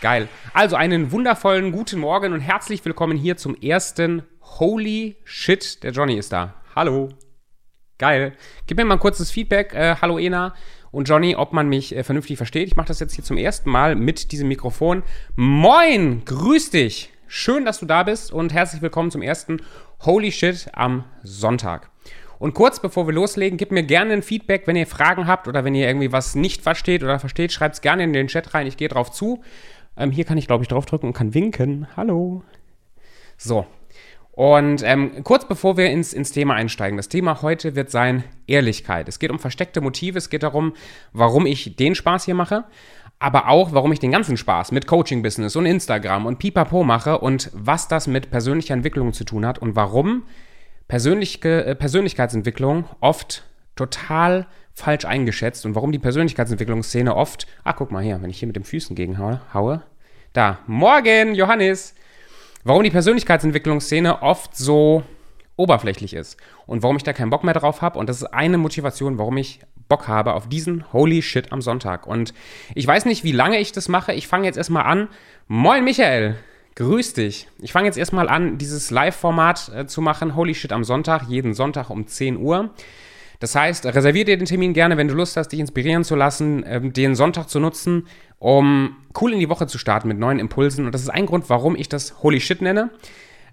Geil. Also einen wundervollen guten Morgen und herzlich willkommen hier zum ersten Holy Shit. Der Johnny ist da. Hallo. Geil. Gib mir mal ein kurzes Feedback. Äh, hallo Ena und Johnny, ob man mich äh, vernünftig versteht. Ich mache das jetzt hier zum ersten Mal mit diesem Mikrofon. Moin, grüß dich. Schön, dass du da bist und herzlich willkommen zum ersten Holy Shit am Sonntag. Und kurz bevor wir loslegen, gebt mir gerne ein Feedback, wenn ihr Fragen habt oder wenn ihr irgendwie was nicht versteht oder versteht, schreibt es gerne in den Chat rein. Ich gehe drauf zu. Ähm, hier kann ich, glaube ich, draufdrücken und kann winken. Hallo. So. Und ähm, kurz bevor wir ins, ins Thema einsteigen, das Thema heute wird sein Ehrlichkeit. Es geht um versteckte Motive, es geht darum, warum ich den Spaß hier mache, aber auch, warum ich den ganzen Spaß mit Coaching-Business und Instagram und Pipapo mache und was das mit persönlicher Entwicklung zu tun hat und warum Persönliche, äh, Persönlichkeitsentwicklung oft total falsch eingeschätzt und warum die Persönlichkeitsentwicklungsszene oft, ach guck mal hier, wenn ich hier mit den Füßen gegenhaue, haue, da, morgen, Johannes, warum die Persönlichkeitsentwicklungsszene oft so oberflächlich ist und warum ich da keinen Bock mehr drauf habe und das ist eine Motivation, warum ich Bock habe auf diesen Holy Shit am Sonntag und ich weiß nicht, wie lange ich das mache, ich fange jetzt erstmal an. Moin Michael, Grüß dich. Ich fange jetzt erstmal an, dieses Live-Format äh, zu machen. Holy shit am Sonntag, jeden Sonntag um 10 Uhr. Das heißt, reservier dir den Termin gerne, wenn du Lust hast, dich inspirieren zu lassen, äh, den Sonntag zu nutzen, um cool in die Woche zu starten mit neuen Impulsen. Und das ist ein Grund, warum ich das Holy Shit nenne.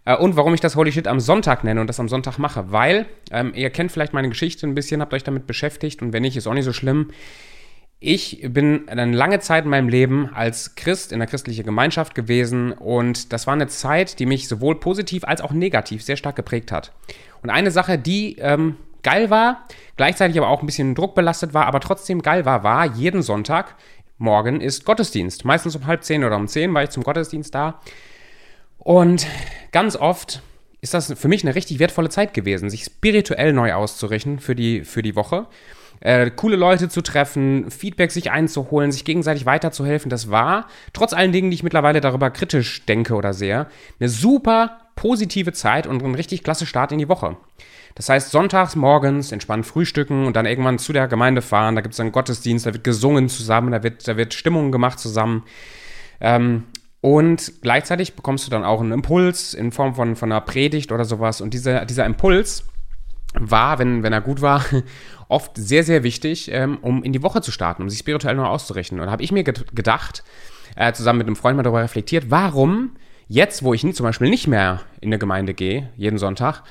Äh, und warum ich das Holy Shit am Sonntag nenne und das am Sonntag mache. Weil, ähm, ihr kennt vielleicht meine Geschichte ein bisschen, habt euch damit beschäftigt und wenn nicht, ist auch nicht so schlimm. Ich bin eine lange Zeit in meinem Leben als Christ in der christlichen Gemeinschaft gewesen und das war eine Zeit, die mich sowohl positiv als auch negativ sehr stark geprägt hat. Und eine Sache, die ähm, geil war, gleichzeitig aber auch ein bisschen druckbelastet war, aber trotzdem geil war, war jeden Sonntag morgen ist Gottesdienst. Meistens um halb zehn oder um zehn war ich zum Gottesdienst da. Und ganz oft ist das für mich eine richtig wertvolle Zeit gewesen, sich spirituell neu auszurichten für die, für die Woche äh, coole Leute zu treffen, Feedback sich einzuholen, sich gegenseitig weiterzuhelfen. Das war, trotz allen Dingen, die ich mittlerweile darüber kritisch denke oder sehe, eine super positive Zeit und ein richtig klasse Start in die Woche. Das heißt, sonntags morgens entspannt frühstücken und dann irgendwann zu der Gemeinde fahren. Da gibt es einen Gottesdienst, da wird gesungen zusammen, da wird, da wird Stimmung gemacht zusammen. Ähm, und gleichzeitig bekommst du dann auch einen Impuls in Form von, von einer Predigt oder sowas. Und diese, dieser Impuls war, wenn, wenn er gut war, oft sehr, sehr wichtig, ähm, um in die Woche zu starten, um sich spirituell neu auszurichten. Und da habe ich mir gedacht, äh, zusammen mit einem Freund mal darüber reflektiert, warum jetzt, wo ich zum Beispiel nicht mehr in eine Gemeinde gehe, jeden Sonntag,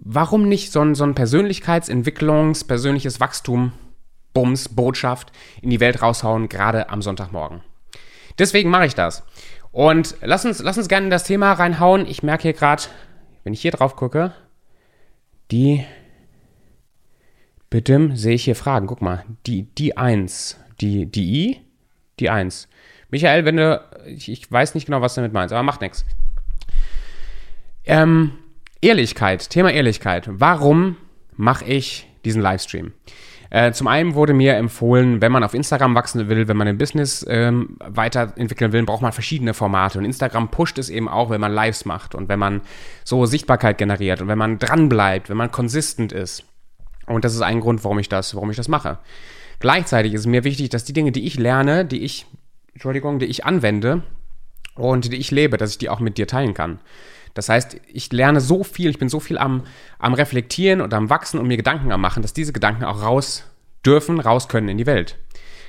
warum nicht so ein, so ein Persönlichkeitsentwicklungs-, persönliches Wachstum, Bums, Botschaft in die Welt raushauen, gerade am Sonntagmorgen. Deswegen mache ich das. Und lass uns, lass uns gerne in das Thema reinhauen. Ich merke hier gerade, wenn ich hier drauf gucke, die Bitte sehe ich hier Fragen. Guck mal, die, die 1, die, die I, die 1. Michael, wenn du, ich, ich weiß nicht genau, was du damit meinst, aber macht nichts. Ähm, Ehrlichkeit, Thema Ehrlichkeit. Warum mache ich diesen Livestream? Äh, zum einen wurde mir empfohlen, wenn man auf Instagram wachsen will, wenn man ein Business ähm, weiterentwickeln will, braucht man verschiedene Formate. Und Instagram pusht es eben auch, wenn man Lives macht und wenn man so Sichtbarkeit generiert und wenn man dranbleibt, wenn man konsistent ist. Und das ist ein Grund, warum ich das, warum ich das mache. Gleichzeitig ist es mir wichtig, dass die Dinge, die ich lerne, die ich, Entschuldigung, die ich anwende und die ich lebe, dass ich die auch mit dir teilen kann. Das heißt, ich lerne so viel, ich bin so viel am, am Reflektieren und am Wachsen und mir Gedanken am Machen, dass diese Gedanken auch raus dürfen, raus können in die Welt.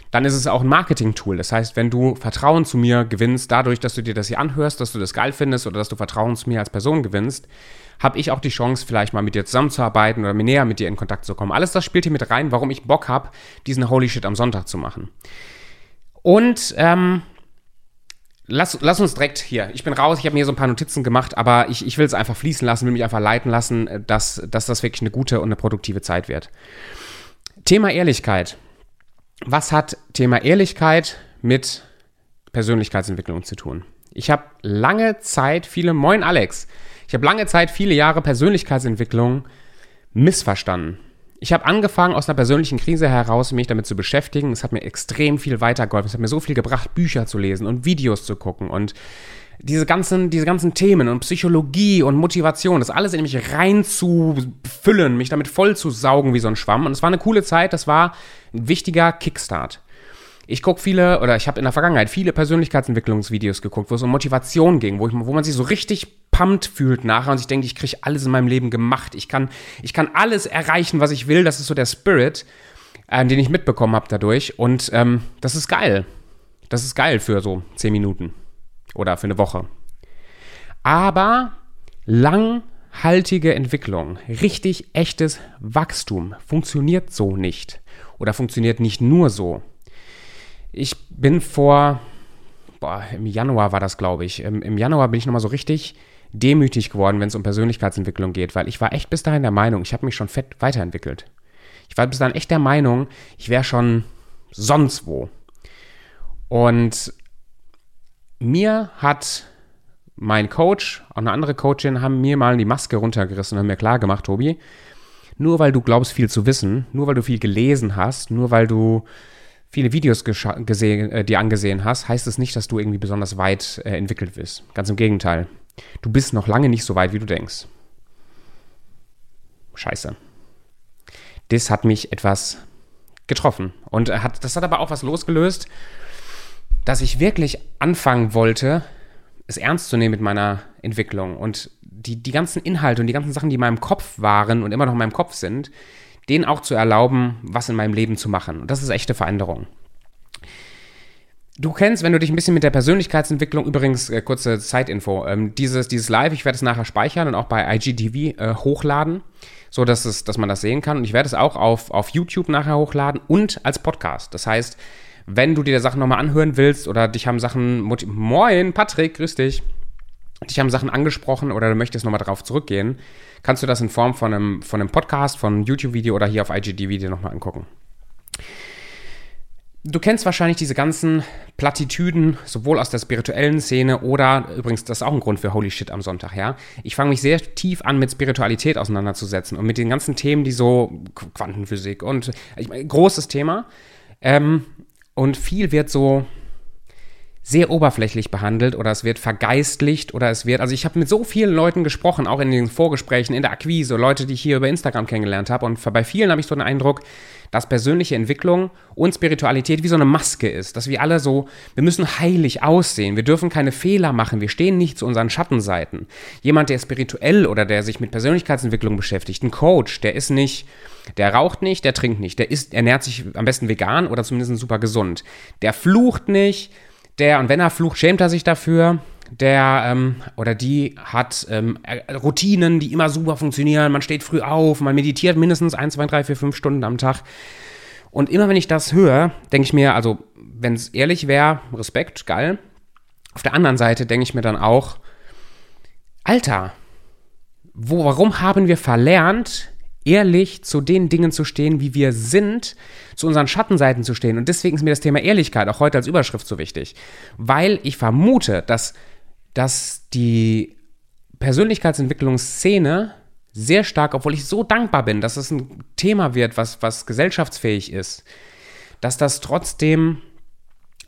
Dann ist es auch ein Marketing-Tool. Das heißt, wenn du Vertrauen zu mir gewinnst, dadurch, dass du dir das hier anhörst, dass du das geil findest oder dass du Vertrauen zu mir als Person gewinnst, habe ich auch die Chance, vielleicht mal mit dir zusammenzuarbeiten oder mir näher mit dir in Kontakt zu kommen. Alles das spielt hier mit rein, warum ich Bock habe, diesen Holy Shit am Sonntag zu machen. Und ähm, lass, lass uns direkt hier. Ich bin raus, ich habe mir so ein paar Notizen gemacht, aber ich, ich will es einfach fließen lassen, will mich einfach leiten lassen, äh, dass, dass das wirklich eine gute und eine produktive Zeit wird. Thema Ehrlichkeit. Was hat Thema Ehrlichkeit mit Persönlichkeitsentwicklung zu tun? Ich habe lange Zeit viele, moin Alex, ich habe lange Zeit, viele Jahre Persönlichkeitsentwicklung missverstanden. Ich habe angefangen, aus einer persönlichen Krise heraus mich damit zu beschäftigen. Es hat mir extrem viel weitergeholfen. Es hat mir so viel gebracht, Bücher zu lesen und Videos zu gucken und diese ganzen, diese ganzen Themen und Psychologie und Motivation, das alles in mich reinzufüllen, mich damit voll zu saugen wie so ein Schwamm. Und es war eine coole Zeit, das war ein wichtiger Kickstart. Ich gucke viele, oder ich habe in der Vergangenheit viele Persönlichkeitsentwicklungsvideos geguckt, wo es um Motivation ging, wo, ich, wo man sich so richtig pumpt fühlt nachher und sich denkt, ich kriege alles in meinem Leben gemacht. Ich kann, ich kann alles erreichen, was ich will. Das ist so der Spirit, äh, den ich mitbekommen habe dadurch. Und ähm, das ist geil. Das ist geil für so zehn Minuten oder für eine Woche. Aber langhaltige Entwicklung, richtig echtes Wachstum funktioniert so nicht. Oder funktioniert nicht nur so. Ich bin vor, boah, im Januar war das, glaube ich. Im, Im, Januar bin ich nochmal so richtig demütig geworden, wenn es um Persönlichkeitsentwicklung geht, weil ich war echt bis dahin der Meinung, ich habe mich schon fett weiterentwickelt. Ich war bis dahin echt der Meinung, ich wäre schon sonst wo. Und mir hat mein Coach, auch eine andere Coachin, haben mir mal die Maske runtergerissen und haben mir klar gemacht, Tobi, nur weil du glaubst, viel zu wissen, nur weil du viel gelesen hast, nur weil du viele Videos gesehen, äh, dir angesehen hast, heißt es nicht, dass du irgendwie besonders weit äh, entwickelt bist. Ganz im Gegenteil. Du bist noch lange nicht so weit, wie du denkst. Scheiße. Das hat mich etwas getroffen. Und hat, das hat aber auch was losgelöst, dass ich wirklich anfangen wollte, es ernst zu nehmen mit meiner Entwicklung und die, die ganzen Inhalte und die ganzen Sachen, die in meinem Kopf waren und immer noch in meinem Kopf sind, denen auch zu erlauben, was in meinem Leben zu machen. Und das ist echte Veränderung. Du kennst, wenn du dich ein bisschen mit der Persönlichkeitsentwicklung, übrigens, äh, kurze Zeitinfo, ähm, dieses, dieses Live, ich werde es nachher speichern und auch bei IGTV äh, hochladen, so dass, es, dass man das sehen kann. Und ich werde es auch auf, auf YouTube nachher hochladen und als Podcast. Das heißt, wenn du dir Sachen nochmal anhören willst oder dich haben Sachen. Moin, Patrick, grüß dich. Dich haben Sachen angesprochen oder du möchtest nochmal darauf zurückgehen, kannst du das in Form von einem, von einem Podcast, von einem YouTube-Video oder hier auf IGD-Video nochmal angucken. Du kennst wahrscheinlich diese ganzen Plattitüden, sowohl aus der spirituellen Szene oder übrigens, das ist auch ein Grund für Holy Shit am Sonntag, ja. Ich fange mich sehr tief an, mit Spiritualität auseinanderzusetzen und mit den ganzen Themen, die so Quantenphysik und ich meine, großes Thema. Ähm, und viel wird so sehr oberflächlich behandelt oder es wird vergeistlicht oder es wird, also ich habe mit so vielen Leuten gesprochen, auch in den Vorgesprächen, in der Akquise, Leute, die ich hier über Instagram kennengelernt habe und bei vielen habe ich so den Eindruck, dass persönliche Entwicklung und Spiritualität wie so eine Maske ist, dass wir alle so, wir müssen heilig aussehen, wir dürfen keine Fehler machen, wir stehen nicht zu unseren Schattenseiten. Jemand, der spirituell oder der sich mit Persönlichkeitsentwicklung beschäftigt, ein Coach, der ist nicht, der raucht nicht, der trinkt nicht, der isst, ernährt sich am besten vegan oder zumindest super gesund. Der flucht nicht, der, und wenn er flucht, schämt er sich dafür der ähm, oder die hat ähm, Routinen, die immer super funktionieren. Man steht früh auf, man meditiert mindestens 1, 2, 3, 4, 5 Stunden am Tag. Und immer wenn ich das höre, denke ich mir, also wenn es ehrlich wäre, Respekt, geil. Auf der anderen Seite denke ich mir dann auch, Alter, wo, warum haben wir verlernt, ehrlich zu den Dingen zu stehen, wie wir sind, zu unseren Schattenseiten zu stehen. Und deswegen ist mir das Thema Ehrlichkeit auch heute als Überschrift so wichtig. Weil ich vermute, dass dass die Persönlichkeitsentwicklungsszene sehr stark, obwohl ich so dankbar bin, dass es ein Thema wird, was, was gesellschaftsfähig ist, dass das trotzdem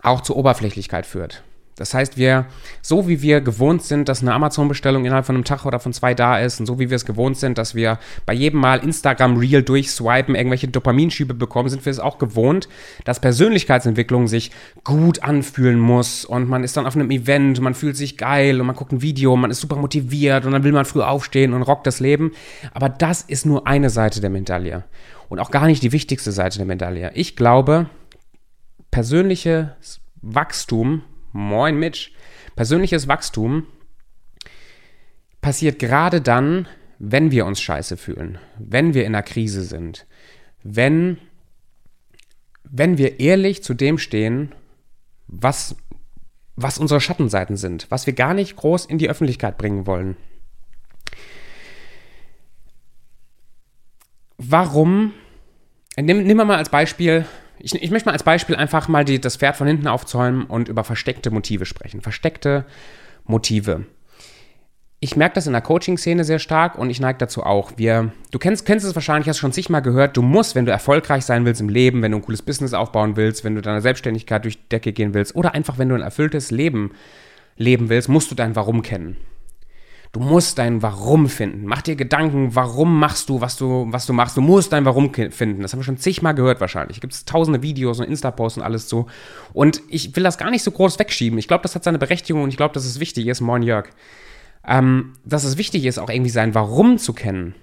auch zur Oberflächlichkeit führt. Das heißt, wir, so wie wir gewohnt sind, dass eine Amazon-Bestellung innerhalb von einem Tag oder von zwei da ist und so wie wir es gewohnt sind, dass wir bei jedem Mal Instagram-Reel durchswipen, irgendwelche Dopaminschübe bekommen, sind wir es auch gewohnt, dass Persönlichkeitsentwicklung sich gut anfühlen muss und man ist dann auf einem Event, man fühlt sich geil und man guckt ein Video, man ist super motiviert und dann will man früh aufstehen und rockt das Leben. Aber das ist nur eine Seite der Medaille und auch gar nicht die wichtigste Seite der Medaille. Ich glaube, persönliches Wachstum Moin Mitch. Persönliches Wachstum passiert gerade dann, wenn wir uns scheiße fühlen, wenn wir in einer Krise sind, wenn, wenn wir ehrlich zu dem stehen, was, was unsere Schattenseiten sind, was wir gar nicht groß in die Öffentlichkeit bringen wollen. Warum? Nimm, nimm mal als Beispiel ich, ich möchte mal als Beispiel einfach mal die, das Pferd von hinten aufzäumen und über versteckte Motive sprechen. Versteckte Motive. Ich merke das in der Coaching-Szene sehr stark und ich neige dazu auch. Wir, du kennst, kennst es wahrscheinlich, hast schon zigmal gehört, du musst, wenn du erfolgreich sein willst im Leben, wenn du ein cooles Business aufbauen willst, wenn du deine Selbstständigkeit durch die Decke gehen willst oder einfach wenn du ein erfülltes Leben leben willst, musst du dein Warum kennen. Du musst dein Warum finden. Mach dir Gedanken, warum machst du, was du, was du machst. Du musst dein Warum finden. Das haben wir schon zigmal gehört wahrscheinlich. Gibt es tausende Videos und Insta-Posts und alles so. Und ich will das gar nicht so groß wegschieben. Ich glaube, das hat seine Berechtigung und ich glaube, dass es wichtig ist. Moin Jörg. Ähm, dass es wichtig ist, auch irgendwie sein Warum zu kennen.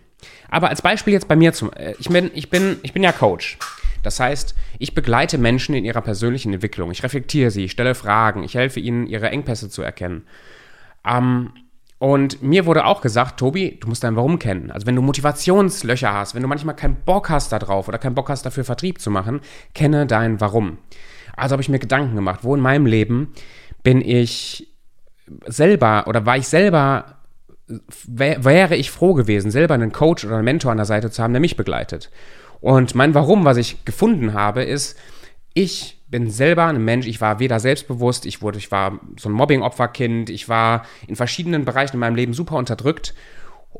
Aber als Beispiel jetzt bei mir zum, äh, ich bin, ich bin, ich bin ja Coach. Das heißt, ich begleite Menschen in ihrer persönlichen Entwicklung. Ich reflektiere sie, ich stelle Fragen, ich helfe ihnen, ihre Engpässe zu erkennen. Ähm, und mir wurde auch gesagt, Tobi, du musst dein Warum kennen. Also wenn du Motivationslöcher hast, wenn du manchmal keinen Bock hast darauf oder keinen Bock hast dafür Vertrieb zu machen, kenne dein Warum. Also habe ich mir Gedanken gemacht, wo in meinem Leben bin ich selber oder war ich selber, wäre ich froh gewesen, selber einen Coach oder einen Mentor an der Seite zu haben, der mich begleitet. Und mein Warum, was ich gefunden habe, ist, ich bin selber ein Mensch, ich war weder selbstbewusst, ich wurde, ich war so ein Mobbing-Opferkind, ich war in verschiedenen Bereichen in meinem Leben super unterdrückt.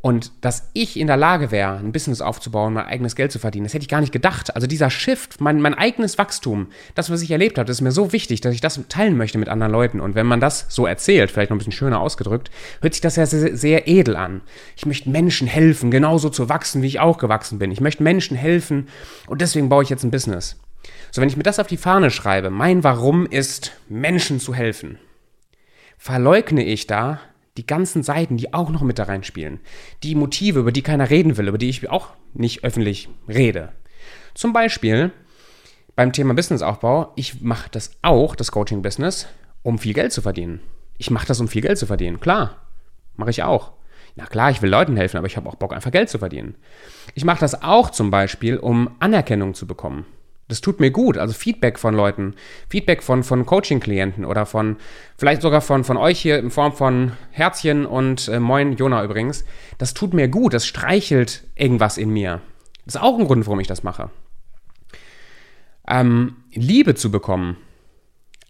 Und dass ich in der Lage wäre, ein Business aufzubauen, mein eigenes Geld zu verdienen, das hätte ich gar nicht gedacht. Also dieser Shift, mein, mein eigenes Wachstum, das, was ich erlebt habe, das ist mir so wichtig, dass ich das teilen möchte mit anderen Leuten. Und wenn man das so erzählt, vielleicht noch ein bisschen schöner ausgedrückt, hört sich das ja sehr, sehr edel an. Ich möchte Menschen helfen, genauso zu wachsen, wie ich auch gewachsen bin. Ich möchte Menschen helfen und deswegen baue ich jetzt ein Business. So, wenn ich mir das auf die Fahne schreibe, mein Warum ist, Menschen zu helfen, verleugne ich da die ganzen Seiten, die auch noch mit da reinspielen. Die Motive, über die keiner reden will, über die ich auch nicht öffentlich rede. Zum Beispiel beim Thema Businessaufbau, ich mache das auch, das Coaching-Business, um viel Geld zu verdienen. Ich mache das, um viel Geld zu verdienen. Klar, mache ich auch. Na klar, ich will Leuten helfen, aber ich habe auch Bock, einfach Geld zu verdienen. Ich mache das auch zum Beispiel, um Anerkennung zu bekommen. Das tut mir gut. Also Feedback von Leuten, Feedback von, von Coaching-Klienten oder von, vielleicht sogar von, von euch hier in Form von Herzchen und äh, Moin, Jona übrigens. Das tut mir gut. Das streichelt irgendwas in mir. Das ist auch ein Grund, warum ich das mache. Ähm, Liebe zu bekommen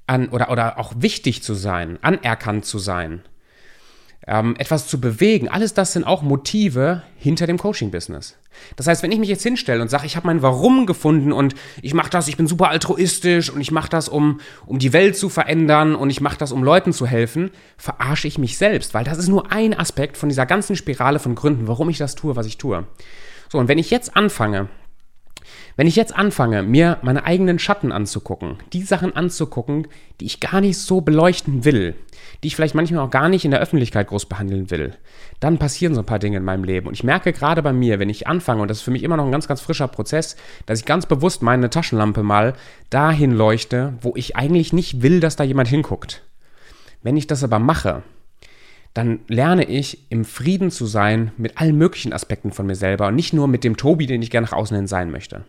an, oder, oder auch wichtig zu sein, anerkannt zu sein, ähm, etwas zu bewegen, alles das sind auch Motive hinter dem Coaching-Business. Das heißt, wenn ich mich jetzt hinstelle und sage, ich habe mein Warum gefunden und ich mache das, ich bin super altruistisch und ich mache das, um, um die Welt zu verändern und ich mache das, um Leuten zu helfen, verarsche ich mich selbst, weil das ist nur ein Aspekt von dieser ganzen Spirale von Gründen, warum ich das tue, was ich tue. So, und wenn ich jetzt anfange, wenn ich jetzt anfange, mir meine eigenen Schatten anzugucken, die Sachen anzugucken, die ich gar nicht so beleuchten will, die ich vielleicht manchmal auch gar nicht in der Öffentlichkeit groß behandeln will, dann passieren so ein paar Dinge in meinem Leben. Und ich merke gerade bei mir, wenn ich anfange, und das ist für mich immer noch ein ganz, ganz frischer Prozess, dass ich ganz bewusst meine Taschenlampe mal dahin leuchte, wo ich eigentlich nicht will, dass da jemand hinguckt. Wenn ich das aber mache, dann lerne ich im Frieden zu sein mit allen möglichen Aspekten von mir selber und nicht nur mit dem Tobi, den ich gerne nach außen hin sein möchte.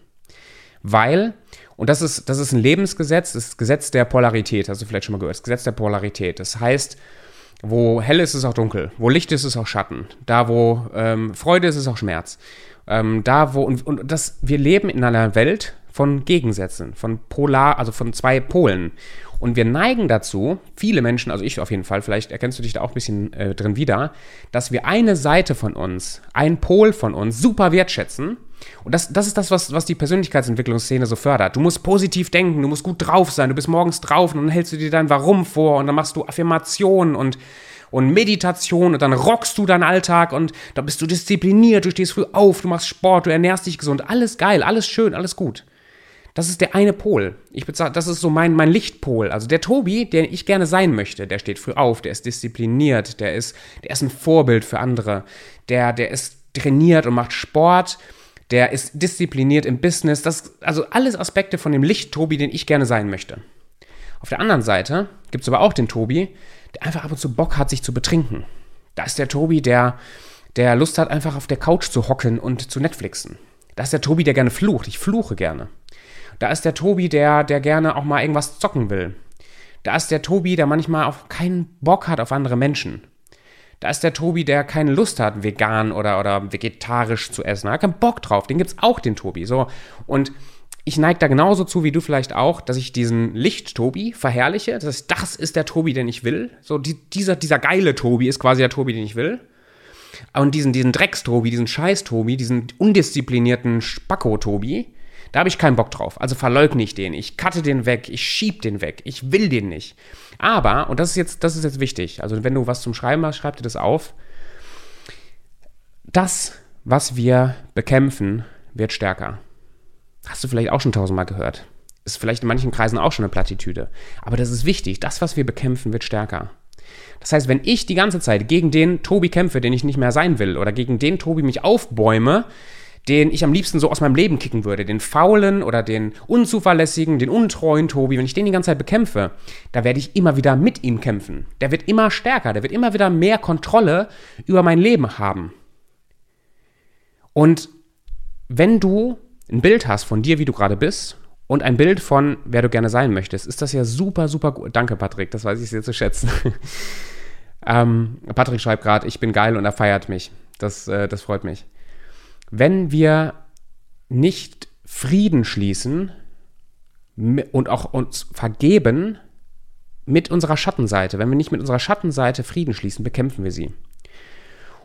Weil, und das ist, das ist ein Lebensgesetz, das, Gesetz der Polarität, hast du vielleicht schon mal gehört, das Gesetz der Polarität. Das heißt, wo hell ist, ist auch dunkel, wo Licht ist, ist auch Schatten, da wo ähm, Freude ist, ist auch Schmerz. Ähm, da wo, und, und das, wir leben in einer Welt von Gegensätzen, von Polar, also von zwei Polen. Und wir neigen dazu, viele Menschen, also ich auf jeden Fall, vielleicht erkennst du dich da auch ein bisschen äh, drin wieder, dass wir eine Seite von uns, einen Pol von uns super wertschätzen. Und das, das ist das, was, was die Persönlichkeitsentwicklungsszene so fördert. Du musst positiv denken, du musst gut drauf sein, du bist morgens drauf und dann hältst du dir dein Warum vor und dann machst du Affirmationen und, und Meditation und dann rockst du deinen Alltag und da bist du diszipliniert, du stehst früh auf, du machst Sport, du ernährst dich gesund, alles geil, alles schön, alles gut. Das ist der eine Pol. Ich bezahre, das ist so mein, mein Lichtpol. Also der Tobi, der ich gerne sein möchte, der steht früh auf, der ist diszipliniert, der ist, der ist ein Vorbild für andere, der, der ist trainiert und macht Sport, der ist diszipliniert im Business. Das, also alles Aspekte von dem Licht-Tobi, den ich gerne sein möchte. Auf der anderen Seite gibt es aber auch den Tobi, der einfach ab und zu Bock hat, sich zu betrinken. Da ist der Tobi, der, der Lust hat, einfach auf der Couch zu hocken und zu Netflixen. Da ist der Tobi, der gerne flucht. Ich fluche gerne. Da ist der Tobi, der, der gerne auch mal irgendwas zocken will. Da ist der Tobi, der manchmal auch keinen Bock hat auf andere Menschen. Da ist der Tobi, der keine Lust hat, vegan oder, oder vegetarisch zu essen. Er hat keinen Bock drauf. Den gibt es auch, den Tobi. So. Und ich neige da genauso zu wie du vielleicht auch, dass ich diesen Licht-Tobi verherrliche. Das ist, das ist der Tobi, den ich will. So, die, dieser, dieser geile Tobi ist quasi der Tobi, den ich will. Und diesen, diesen Drecks-Tobi, diesen Scheiß-Tobi, diesen undisziplinierten Spacko-Tobi, da habe ich keinen Bock drauf. Also verleugne ich den. Ich cutte den weg. Ich schieb den weg. Ich will den nicht. Aber, und das ist jetzt, das ist jetzt wichtig. Also wenn du was zum Schreiben hast, schreib dir das auf. das, was wir bekämpfen, wird stärker. Hast du vielleicht auch schon tausendmal gehört. Ist vielleicht in manchen Kreisen auch schon eine Plattitüde. Aber das ist wichtig. Das, was wir bekämpfen, wird stärker. Das heißt, wenn ich die ganze Zeit gegen den Tobi kämpfe, den ich nicht mehr sein will, oder gegen den Tobi mich aufbäume, den ich am liebsten so aus meinem Leben kicken würde, den faulen oder den unzuverlässigen, den untreuen Tobi, wenn ich den die ganze Zeit bekämpfe, da werde ich immer wieder mit ihm kämpfen. Der wird immer stärker, der wird immer wieder mehr Kontrolle über mein Leben haben. Und wenn du ein Bild hast von dir, wie du gerade bist, und ein Bild von, wer du gerne sein möchtest, ist das ja super, super gut. Danke, Patrick, das weiß ich sehr zu schätzen. ähm, Patrick schreibt gerade, ich bin geil und er feiert mich. Das, äh, das freut mich. Wenn wir nicht Frieden schließen und auch uns vergeben mit unserer Schattenseite, wenn wir nicht mit unserer Schattenseite Frieden schließen, bekämpfen wir sie.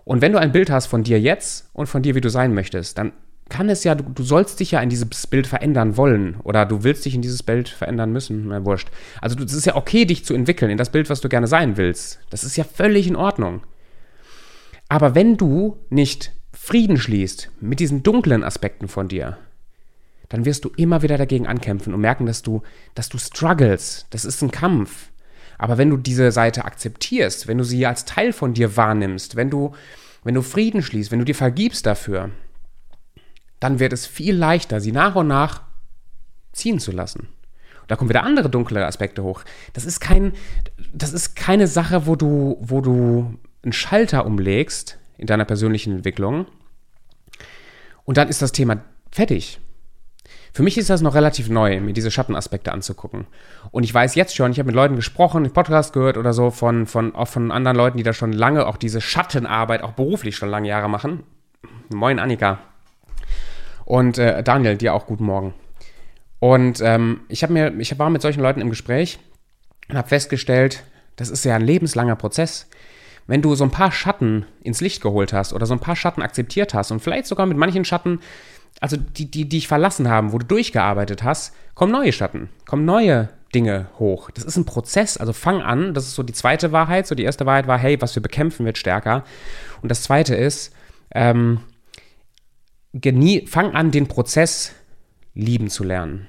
Und wenn du ein Bild hast von dir jetzt und von dir, wie du sein möchtest, dann kann es ja, du, du, sollst dich ja in dieses Bild verändern wollen oder du willst dich in dieses Bild verändern müssen, na wurscht. Also es ist ja okay, dich zu entwickeln in das Bild, was du gerne sein willst. Das ist ja völlig in Ordnung. Aber wenn du nicht Frieden schließt mit diesen dunklen Aspekten von dir, dann wirst du immer wieder dagegen ankämpfen und merken, dass du, dass du struggles. Das ist ein Kampf. Aber wenn du diese Seite akzeptierst, wenn du sie als Teil von dir wahrnimmst, wenn du, wenn du Frieden schließt, wenn du dir vergibst dafür, dann wird es viel leichter, sie nach und nach ziehen zu lassen. Da kommen wieder andere dunkle Aspekte hoch. Das ist kein, das ist keine Sache, wo du, wo du einen Schalter umlegst in deiner persönlichen Entwicklung und dann ist das Thema fertig. Für mich ist das noch relativ neu, mir diese Schattenaspekte anzugucken. Und ich weiß jetzt schon, ich habe mit Leuten gesprochen, Podcast gehört oder so, von, von, auch von anderen Leuten, die da schon lange auch diese Schattenarbeit auch beruflich schon lange Jahre machen. Moin, Annika. Und äh, Daniel, dir auch guten Morgen. Und ähm, ich, mir, ich war mit solchen Leuten im Gespräch und habe festgestellt, das ist ja ein lebenslanger Prozess. Wenn du so ein paar Schatten ins Licht geholt hast oder so ein paar Schatten akzeptiert hast und vielleicht sogar mit manchen Schatten, also die, die, die dich verlassen haben, wo du durchgearbeitet hast, kommen neue Schatten, kommen neue Dinge hoch. Das ist ein Prozess, also fang an, das ist so die zweite Wahrheit. So die erste Wahrheit war, hey, was wir bekämpfen, wird stärker. Und das zweite ist, ähm, fang an, den Prozess lieben zu lernen.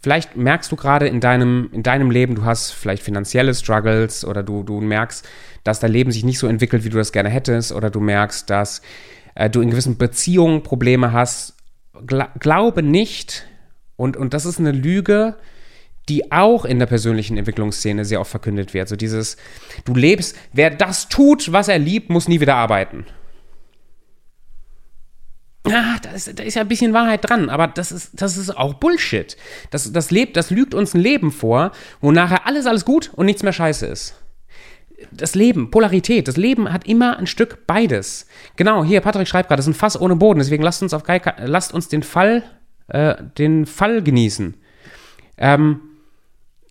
Vielleicht merkst du gerade in deinem, in deinem Leben, du hast vielleicht finanzielle Struggles oder du, du merkst, dass dein Leben sich nicht so entwickelt, wie du das gerne hättest, oder du merkst, dass äh, du in gewissen Beziehungen Probleme hast. Gla glaube nicht, und, und das ist eine Lüge, die auch in der persönlichen Entwicklungsszene sehr oft verkündet wird. So dieses, du lebst, wer das tut, was er liebt, muss nie wieder arbeiten ah, da ist, da ist ja ein bisschen Wahrheit dran, aber das ist, das ist auch Bullshit. Das, das, lebt, das lügt uns ein Leben vor, wo nachher alles, alles gut und nichts mehr scheiße ist. Das Leben, Polarität, das Leben hat immer ein Stück beides. Genau, hier, Patrick schreibt gerade, das ist ein Fass ohne Boden, deswegen lasst uns, auf, lasst uns den Fall, äh, den Fall genießen. Ähm,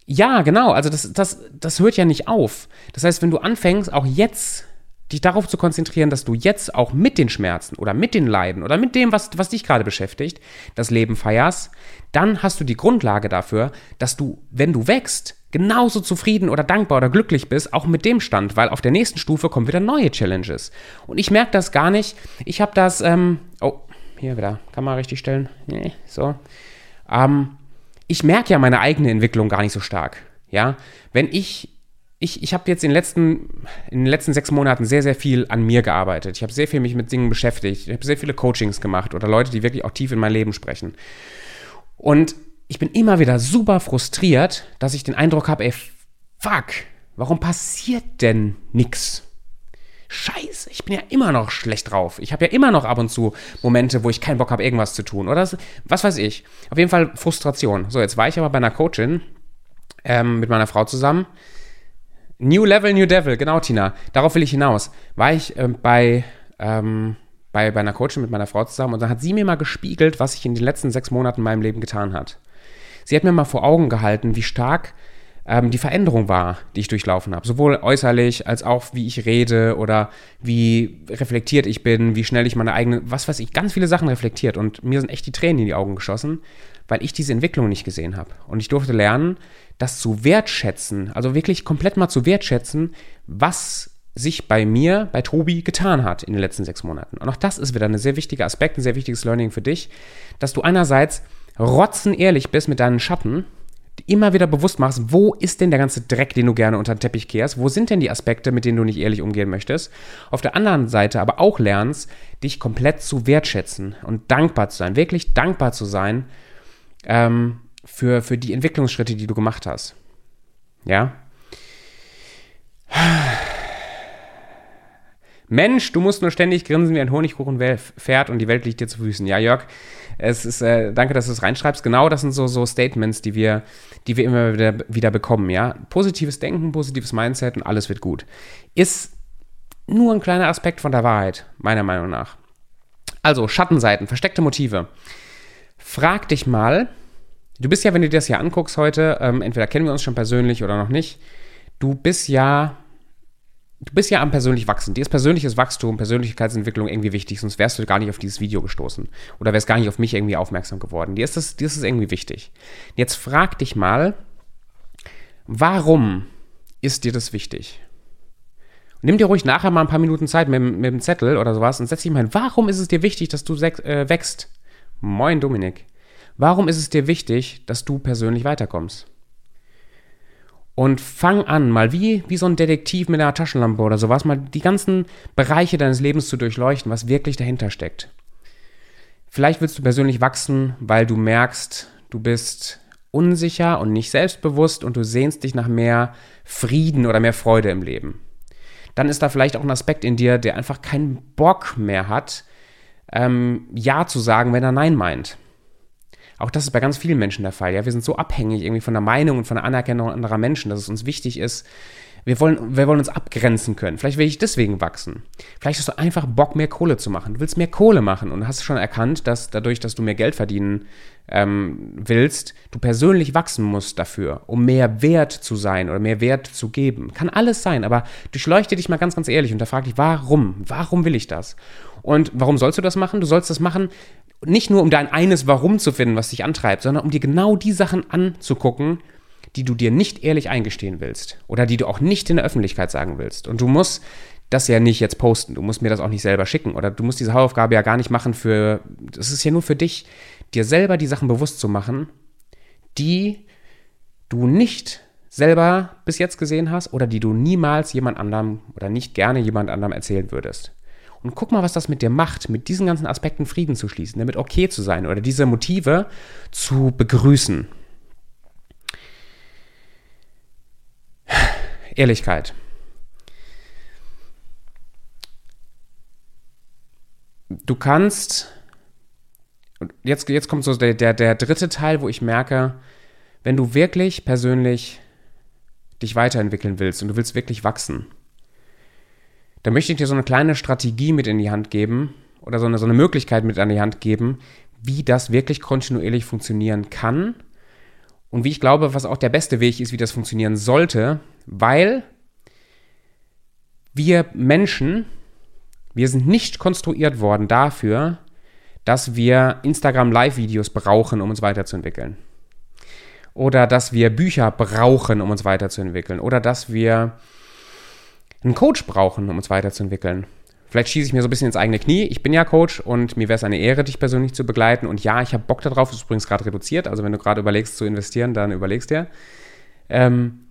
ja, genau, also das, das, das hört ja nicht auf. Das heißt, wenn du anfängst, auch jetzt dich darauf zu konzentrieren, dass du jetzt auch mit den Schmerzen oder mit den Leiden oder mit dem, was, was dich gerade beschäftigt, das Leben feierst, dann hast du die Grundlage dafür, dass du, wenn du wächst, genauso zufrieden oder dankbar oder glücklich bist, auch mit dem Stand, weil auf der nächsten Stufe kommen wieder neue Challenges. Und ich merke das gar nicht. Ich habe das, ähm, oh, hier wieder, Kamera richtig stellen. Nee, so. Ähm, ich merke ja meine eigene Entwicklung gar nicht so stark. Ja, wenn ich ich, ich habe jetzt in den, letzten, in den letzten sechs Monaten sehr, sehr viel an mir gearbeitet. Ich habe sehr viel mich mit Dingen beschäftigt. Ich habe sehr viele Coachings gemacht oder Leute, die wirklich auch tief in mein Leben sprechen. Und ich bin immer wieder super frustriert, dass ich den Eindruck habe, ey, fuck, warum passiert denn nichts? Scheiße, ich bin ja immer noch schlecht drauf. Ich habe ja immer noch ab und zu Momente, wo ich keinen Bock habe, irgendwas zu tun. Oder was weiß ich. Auf jeden Fall Frustration. So, jetzt war ich aber bei einer Coachin ähm, mit meiner Frau zusammen New Level, New Devil, genau, Tina. Darauf will ich hinaus. War ich äh, bei, ähm, bei, bei einer Coachin mit meiner Frau zusammen und dann hat sie mir mal gespiegelt, was sich in den letzten sechs Monaten in meinem Leben getan hat. Sie hat mir mal vor Augen gehalten, wie stark ähm, die Veränderung war, die ich durchlaufen habe. Sowohl äußerlich als auch wie ich rede oder wie reflektiert ich bin, wie schnell ich meine eigene, was weiß ich, ganz viele Sachen reflektiert. Und mir sind echt die Tränen in die Augen geschossen, weil ich diese Entwicklung nicht gesehen habe. Und ich durfte lernen, das zu wertschätzen, also wirklich komplett mal zu wertschätzen, was sich bei mir, bei Tobi, getan hat in den letzten sechs Monaten. Und auch das ist wieder ein sehr wichtiger Aspekt, ein sehr wichtiges Learning für dich, dass du einerseits rotzenehrlich bist mit deinen Schatten, immer wieder bewusst machst, wo ist denn der ganze Dreck, den du gerne unter den Teppich kehrst? Wo sind denn die Aspekte, mit denen du nicht ehrlich umgehen möchtest? Auf der anderen Seite aber auch lernst, dich komplett zu wertschätzen und dankbar zu sein, wirklich dankbar zu sein ähm, für, für die Entwicklungsschritte, die du gemacht hast. Ja? Mensch, du musst nur ständig grinsen wie ein Honigkuchenpferd und die Welt liegt dir zu Füßen. Ja, Jörg, es ist, äh, danke, dass du es reinschreibst. Genau das sind so, so Statements, die wir, die wir immer wieder, wieder bekommen, ja. Positives Denken, positives Mindset und alles wird gut. Ist nur ein kleiner Aspekt von der Wahrheit, meiner Meinung nach. Also, Schattenseiten, versteckte Motive. Frag dich mal, du bist ja, wenn du dir das hier anguckst heute, ähm, entweder kennen wir uns schon persönlich oder noch nicht, du bist ja du bist ja am persönlich wachsen. Dir ist persönliches Wachstum, Persönlichkeitsentwicklung irgendwie wichtig, sonst wärst du gar nicht auf dieses Video gestoßen oder wärst gar nicht auf mich irgendwie aufmerksam geworden. Dir ist das, dir ist das irgendwie wichtig. Jetzt frag dich mal, warum ist dir das wichtig? nimm dir ruhig nachher mal ein paar Minuten Zeit mit, mit dem Zettel oder sowas und setz dich mal hin. Warum ist es dir wichtig, dass du äh, wächst? Moin, Dominik. Warum ist es dir wichtig, dass du persönlich weiterkommst? und fang an, mal wie, wie so ein Detektiv mit einer Taschenlampe oder sowas, mal die ganzen Bereiche deines Lebens zu durchleuchten, was wirklich dahinter steckt. Vielleicht willst du persönlich wachsen, weil du merkst, du bist unsicher und nicht selbstbewusst und du sehnst dich nach mehr Frieden oder mehr Freude im Leben. Dann ist da vielleicht auch ein Aspekt in dir, der einfach keinen Bock mehr hat, ähm, Ja zu sagen, wenn er Nein meint. Auch das ist bei ganz vielen Menschen der Fall. Ja, wir sind so abhängig irgendwie von der Meinung und von der Anerkennung anderer Menschen, dass es uns wichtig ist, wir wollen, wir wollen uns abgrenzen können. Vielleicht will ich deswegen wachsen. Vielleicht hast du einfach Bock, mehr Kohle zu machen. Du willst mehr Kohle machen und hast schon erkannt, dass dadurch, dass du mehr Geld verdienen ähm, willst, du persönlich wachsen musst dafür, um mehr wert zu sein oder mehr Wert zu geben. Kann alles sein, aber durchleuchte dich mal ganz, ganz ehrlich und da frag dich, warum? Warum will ich das? Und warum sollst du das machen? Du sollst das machen, nicht nur um dein eines Warum zu finden, was dich antreibt, sondern um dir genau die Sachen anzugucken, die du dir nicht ehrlich eingestehen willst oder die du auch nicht in der Öffentlichkeit sagen willst. Und du musst das ja nicht jetzt posten, du musst mir das auch nicht selber schicken oder du musst diese Hausaufgabe ja gar nicht machen für, das ist ja nur für dich, dir selber die Sachen bewusst zu machen, die du nicht selber bis jetzt gesehen hast oder die du niemals jemand anderem oder nicht gerne jemand anderem erzählen würdest. Und guck mal, was das mit dir macht, mit diesen ganzen Aspekten Frieden zu schließen, damit okay zu sein oder diese Motive zu begrüßen. Ehrlichkeit. Du kannst, jetzt, jetzt kommt so der, der, der dritte Teil, wo ich merke, wenn du wirklich persönlich dich weiterentwickeln willst und du willst wirklich wachsen, da möchte ich dir so eine kleine Strategie mit in die Hand geben oder so eine, so eine Möglichkeit mit an die Hand geben, wie das wirklich kontinuierlich funktionieren kann und wie ich glaube, was auch der beste Weg ist, wie das funktionieren sollte, weil wir Menschen, wir sind nicht konstruiert worden dafür, dass wir Instagram Live-Videos brauchen, um uns weiterzuentwickeln. Oder dass wir Bücher brauchen, um uns weiterzuentwickeln. Oder dass wir einen Coach brauchen, um uns weiterzuentwickeln. Vielleicht schieße ich mir so ein bisschen ins eigene Knie. Ich bin ja Coach und mir wäre es eine Ehre, dich persönlich zu begleiten. Und ja, ich habe Bock darauf. Ist übrigens gerade reduziert. Also wenn du gerade überlegst zu investieren, dann überlegst dir. Ähm,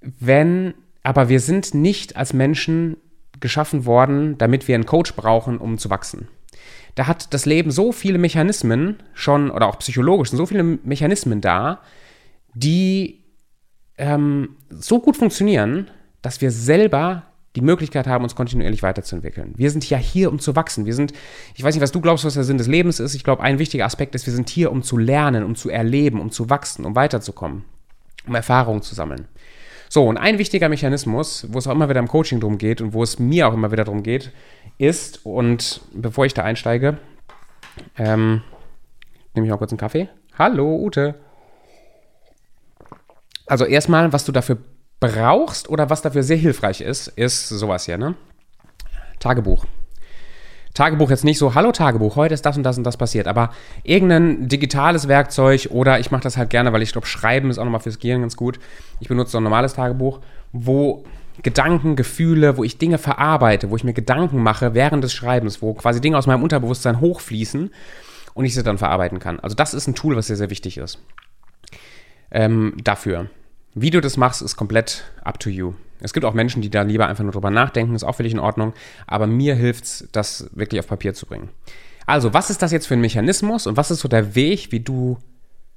wenn, aber wir sind nicht als Menschen geschaffen worden, damit wir einen Coach brauchen, um zu wachsen. Da hat das Leben so viele Mechanismen schon, oder auch psychologisch, so viele Mechanismen da, die ähm, so gut funktionieren, dass wir selber die Möglichkeit haben, uns kontinuierlich weiterzuentwickeln. Wir sind ja hier, um zu wachsen. Wir sind, ich weiß nicht, was du glaubst, was der Sinn des Lebens ist. Ich glaube, ein wichtiger Aspekt ist, wir sind hier, um zu lernen, um zu erleben, um zu wachsen, um weiterzukommen, um Erfahrungen zu sammeln. So, und ein wichtiger Mechanismus, wo es auch immer wieder im Coaching drum geht und wo es mir auch immer wieder drum geht, ist, und bevor ich da einsteige, ähm, nehme ich auch kurz einen Kaffee. Hallo, Ute. Also erstmal, was du dafür brauchst oder was dafür sehr hilfreich ist, ist sowas hier, ne? Tagebuch. Tagebuch jetzt nicht so, hallo Tagebuch, heute ist das und das und das passiert, aber irgendein digitales Werkzeug oder ich mache das halt gerne, weil ich glaube, Schreiben ist auch nochmal fürs Gehirn ganz gut. Ich benutze so ein normales Tagebuch, wo Gedanken, Gefühle, wo ich Dinge verarbeite, wo ich mir Gedanken mache während des Schreibens, wo quasi Dinge aus meinem Unterbewusstsein hochfließen und ich sie dann verarbeiten kann. Also das ist ein Tool, was sehr, sehr wichtig ist. Ähm, dafür. Wie du das machst, ist komplett up to you. Es gibt auch Menschen, die da lieber einfach nur drüber nachdenken, ist auch völlig in Ordnung. Aber mir hilft es, das wirklich auf Papier zu bringen. Also, was ist das jetzt für ein Mechanismus und was ist so der Weg, wie du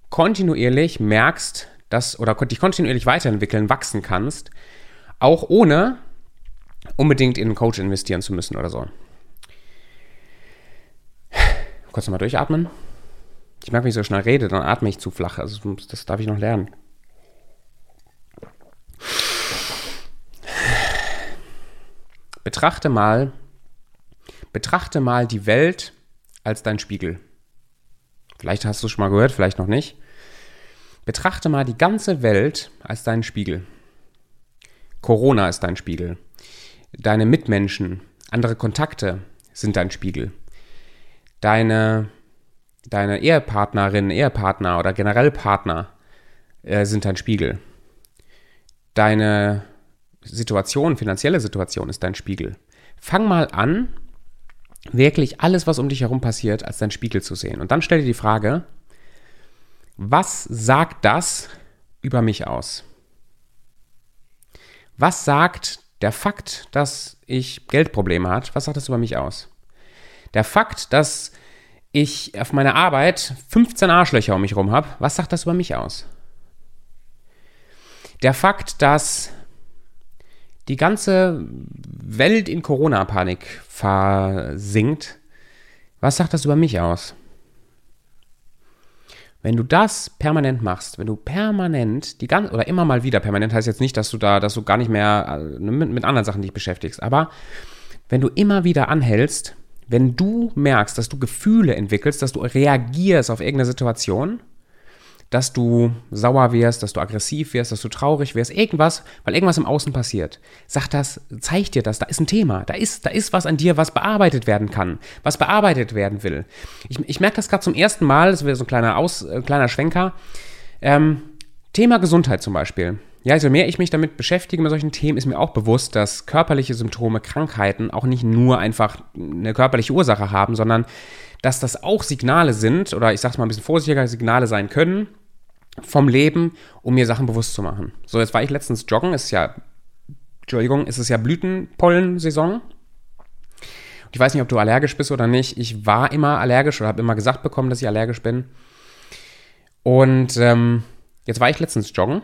kontinuierlich merkst, dass oder dich kontinuierlich weiterentwickeln, wachsen kannst, auch ohne unbedingt in einen Coach investieren zu müssen oder so. Kurz nochmal durchatmen. Ich merke, wenn ich so schnell rede, dann atme ich zu flach. Also das darf ich noch lernen. Betrachte mal, betrachte mal die Welt als dein Spiegel. Vielleicht hast du es schon mal gehört, vielleicht noch nicht. Betrachte mal die ganze Welt als deinen Spiegel. Corona ist dein Spiegel. Deine Mitmenschen, andere Kontakte sind dein Spiegel. Deine, deine Ehepartnerin, Ehepartner oder generell Partner äh, sind dein Spiegel. Deine Situation, finanzielle Situation ist dein Spiegel. Fang mal an, wirklich alles, was um dich herum passiert, als dein Spiegel zu sehen. Und dann stell dir die Frage, was sagt das über mich aus? Was sagt der Fakt, dass ich Geldprobleme hat, was sagt das über mich aus? Der Fakt, dass ich auf meiner Arbeit 15 Arschlöcher um mich herum habe, was sagt das über mich aus? Der Fakt, dass die ganze Welt in Corona-Panik versinkt, was sagt das über mich aus? Wenn du das permanent machst, wenn du permanent die ganze oder immer mal wieder permanent heißt jetzt nicht, dass du da, dass du gar nicht mehr äh, mit, mit anderen Sachen dich beschäftigst, aber wenn du immer wieder anhältst, wenn du merkst, dass du Gefühle entwickelst, dass du reagierst auf irgendeine Situation, dass du sauer wirst, dass du aggressiv wirst, dass du traurig wirst, irgendwas, weil irgendwas im Außen passiert. Sag das, zeig dir das, da ist ein Thema, da ist, da ist was an dir, was bearbeitet werden kann, was bearbeitet werden will. Ich, ich merke das gerade zum ersten Mal, das wäre so ein kleiner, Aus, äh, kleiner Schwenker. Ähm, Thema Gesundheit zum Beispiel. Ja, je mehr ich mich damit beschäftige mit solchen Themen, ist mir auch bewusst, dass körperliche Symptome, Krankheiten auch nicht nur einfach eine körperliche Ursache haben, sondern dass das auch Signale sind, oder ich sag's mal ein bisschen vorsichtiger, Signale sein können, vom Leben, um mir Sachen bewusst zu machen. So, jetzt war ich letztens joggen, ist ja, Entschuldigung, ist es ja Blütenpollensaison. Und ich weiß nicht, ob du allergisch bist oder nicht. Ich war immer allergisch oder habe immer gesagt bekommen, dass ich allergisch bin. Und ähm, jetzt war ich letztens joggen